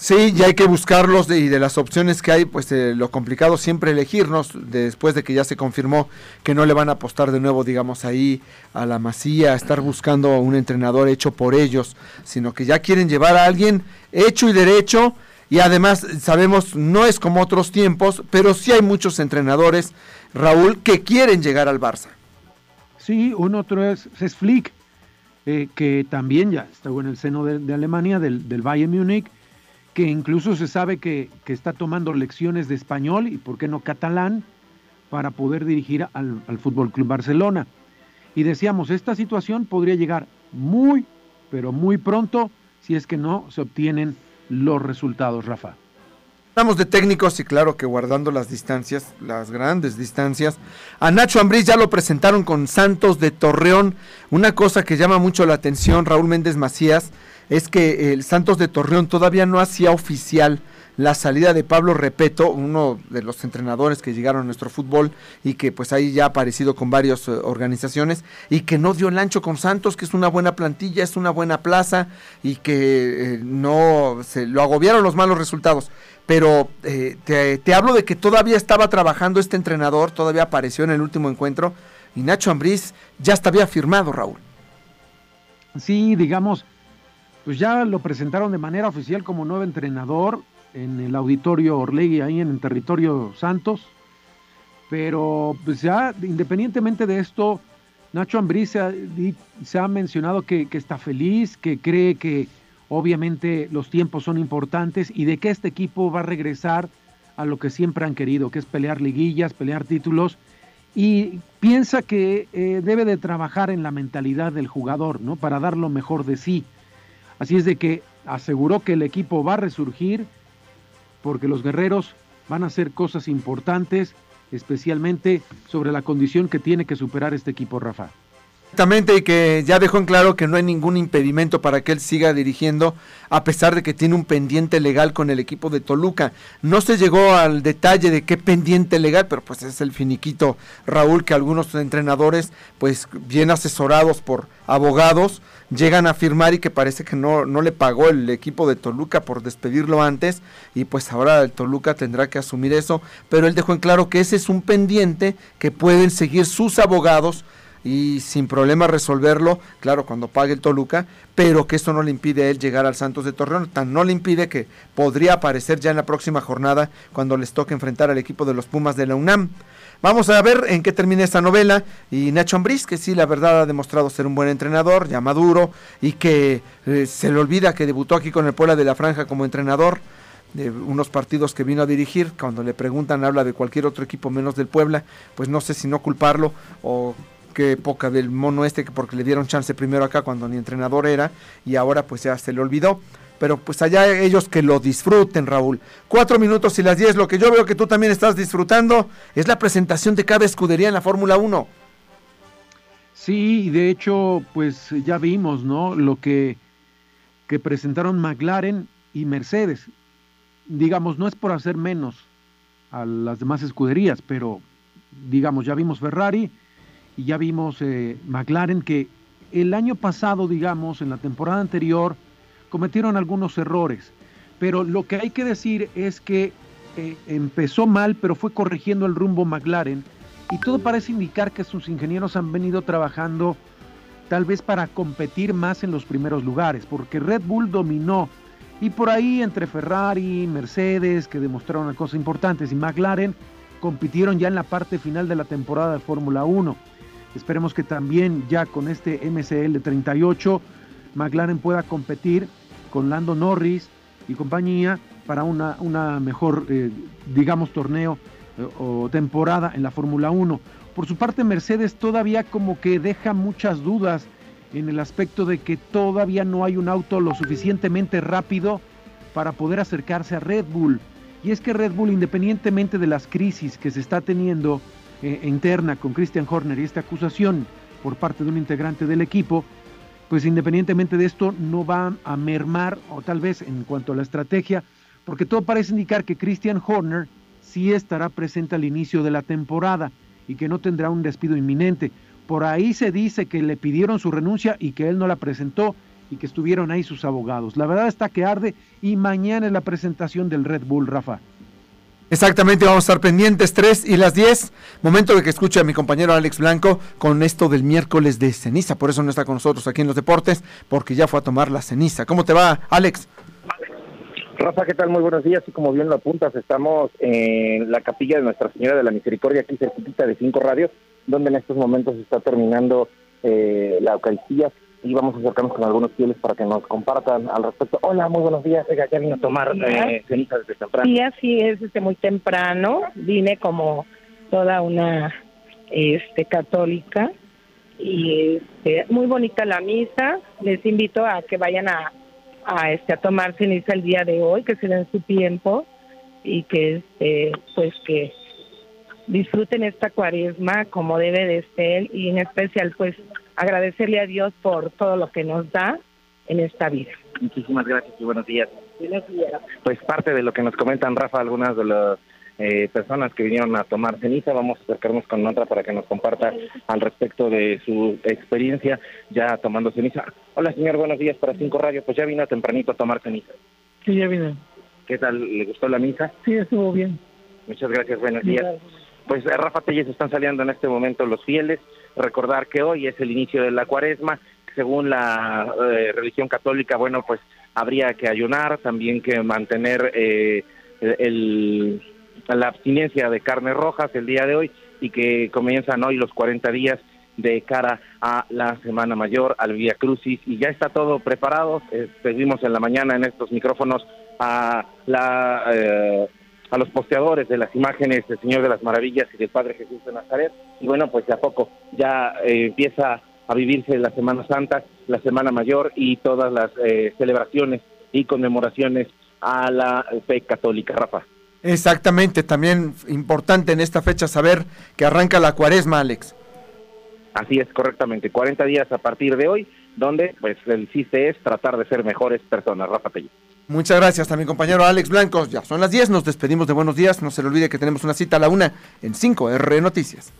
Sí, ya hay que buscarlos de, y de las opciones que hay, pues eh, lo complicado siempre elegirnos después de que ya se confirmó que no le van a apostar de nuevo, digamos, ahí a la masía, a estar buscando un entrenador hecho por ellos, sino que ya quieren llevar a alguien hecho y derecho y además sabemos, no es como otros tiempos, pero sí hay muchos entrenadores, Raúl, que quieren llegar al Barça. Sí, un otro es, es Flick, eh, que también ya está en el seno de, de Alemania, del, del Bayern Múnich que incluso se sabe que, que, está tomando lecciones de español y por qué no catalán para poder dirigir al, al Fútbol Club Barcelona. Y decíamos, esta situación podría llegar muy, pero muy pronto si es que no se obtienen los resultados, Rafa. Hablamos de técnicos y claro que guardando las distancias, las grandes distancias. A Nacho Ambriz ya lo presentaron con Santos de Torreón. Una cosa que llama mucho la atención, Raúl Méndez Macías, es que el Santos de Torreón todavía no hacía oficial la salida de Pablo Repeto, uno de los entrenadores que llegaron a nuestro fútbol y que pues ahí ya ha aparecido con varias uh, organizaciones y que no dio el ancho con Santos, que es una buena plantilla, es una buena plaza y que eh, no se lo agobiaron los malos resultados. Pero eh, te, te, hablo de que todavía estaba trabajando este entrenador, todavía apareció en el último encuentro y Nacho Ambriz ya estaba firmado, Raúl. Sí, digamos, pues ya lo presentaron de manera oficial como nuevo entrenador en el auditorio Orlegui, ahí en el territorio Santos. Pero pues ya, independientemente de esto, Nacho Ambriz se ha, se mencionado que, que, está feliz, que cree que obviamente los tiempos son importantes y de que este equipo va a regresar a lo que siempre han querido, que es pelear liguillas, pelear títulos. Y piensa que eh, debe de trabajar en la mentalidad del jugador, ¿no? Para dar lo mejor de sí. Así es de que aseguró que el equipo va a resurgir porque los guerreros van a hacer cosas importantes, especialmente sobre la condición que tiene que superar este equipo, Rafa. Exactamente, y que ya dejó en claro que no hay ningún impedimento para que él siga dirigiendo, a pesar de que tiene un pendiente legal con el equipo de Toluca. No se llegó al detalle de qué pendiente legal, pero pues es el finiquito, Raúl, que algunos entrenadores, pues bien asesorados por abogados, llegan a firmar y que parece que no, no le pagó el equipo de Toluca por despedirlo antes, y pues ahora el Toluca tendrá que asumir eso, pero él dejó en claro que ese es un pendiente que pueden seguir sus abogados y sin problema resolverlo, claro, cuando pague el Toluca, pero que esto no le impide a él llegar al Santos de Torreón, tan no le impide que podría aparecer ya en la próxima jornada cuando les toque enfrentar al equipo de los Pumas de la UNAM. Vamos a ver en qué termina esta novela y Nacho Ambriz, que sí, la verdad ha demostrado ser un buen entrenador, ya maduro y que eh, se le olvida que debutó aquí con el Puebla de la Franja como entrenador de unos partidos que vino a dirigir, cuando le preguntan habla de cualquier otro equipo menos del Puebla, pues no sé si no culparlo o qué época del mono este, porque le dieron chance primero acá cuando ni entrenador era y ahora pues ya se le olvidó. Pero pues allá ellos que lo disfruten, Raúl. Cuatro minutos y las diez, lo que yo veo que tú también estás disfrutando es la presentación de cada escudería en la Fórmula 1. Sí, de hecho, pues ya vimos, ¿no? Lo que, que presentaron McLaren y Mercedes. Digamos, no es por hacer menos a las demás escuderías, pero digamos, ya vimos Ferrari, y ya vimos eh, McLaren que el año pasado, digamos, en la temporada anterior, cometieron algunos errores. Pero lo que hay que decir es que eh, empezó mal, pero fue corrigiendo el rumbo McLaren. Y todo parece indicar que sus ingenieros han venido trabajando tal vez para competir más en los primeros lugares, porque Red Bull dominó. Y por ahí entre Ferrari, Mercedes, que demostraron cosas importantes, y McLaren compitieron ya en la parte final de la temporada de Fórmula 1. Esperemos que también ya con este MCL 38 McLaren pueda competir con Lando Norris y compañía para una, una mejor, eh, digamos, torneo eh, o temporada en la Fórmula 1. Por su parte, Mercedes todavía como que deja muchas dudas en el aspecto de que todavía no hay un auto lo suficientemente rápido para poder acercarse a Red Bull. Y es que Red Bull, independientemente de las crisis que se está teniendo, eh, interna con Christian Horner y esta acusación por parte de un integrante del equipo, pues independientemente de esto no va a mermar o tal vez en cuanto a la estrategia, porque todo parece indicar que Christian Horner sí estará presente al inicio de la temporada y que no tendrá un despido inminente. Por ahí se dice que le pidieron su renuncia y que él no la presentó y que estuvieron ahí sus abogados. La verdad está que arde y mañana es la presentación del Red Bull, Rafa. Exactamente, vamos a estar pendientes 3 y las 10. Momento de que escuche a mi compañero Alex Blanco con esto del miércoles de ceniza. Por eso no está con nosotros aquí en los deportes, porque ya fue a tomar la ceniza. ¿Cómo te va, Alex? Rafa, ¿qué tal? Muy buenos días. Y como bien lo apuntas, estamos en la capilla de Nuestra Señora de la Misericordia, aquí cerquita de Cinco Radios, donde en estos momentos está terminando eh, la Eucaristía y vamos a acercarnos con algunos fieles para que nos compartan al respecto. Hola, muy buenos días. Oiga, ya vino a tomar eh, ceniza desde temprano. Sí, así es, desde muy temprano. Vine como toda una este católica y este, muy bonita la misa. Les invito a que vayan a, a este a tomar ceniza el día de hoy, que se den su tiempo y que este pues que disfruten esta cuaresma como debe de ser y en especial pues agradecerle a Dios por todo lo que nos da en esta vida. Muchísimas gracias y buenos días. Buenos días. Pues parte de lo que nos comentan, Rafa, algunas de las eh, personas que vinieron a tomar ceniza, vamos a acercarnos con otra para que nos comparta al respecto de su experiencia ya tomando ceniza. Hola, señor, buenos días para Cinco Radio. Pues ya vino tempranito a tomar ceniza. Sí, ya vine. ¿Qué tal? ¿Le gustó la misa? Sí, estuvo bien. Muchas gracias, buenos días. Pues eh, Rafa Telles están saliendo en este momento los fieles. Recordar que hoy es el inicio de la cuaresma. Según la eh, religión católica, bueno, pues habría que ayunar, también que mantener eh, el, la abstinencia de carnes rojas el día de hoy y que comienzan hoy los 40 días de cara a la Semana Mayor, al Vía Crucis, y ya está todo preparado. Eh, seguimos en la mañana en estos micrófonos a la eh, a los posteadores de las imágenes del Señor de las Maravillas y del Padre Jesús de Nazaret. Y bueno, pues de a poco ya eh, empieza a vivirse la Semana Santa, la Semana Mayor y todas las eh, celebraciones y conmemoraciones a la fe católica, Rafa. Exactamente, también importante en esta fecha saber que arranca la cuaresma, Alex. Así es, correctamente. 40 días a partir de hoy, donde pues el chiste es tratar de ser mejores personas, Rafa Tello. Muchas gracias también compañero Alex Blanco. Ya son las 10, nos despedimos de buenos días. No se le olvide que tenemos una cita a la una en 5R Noticias.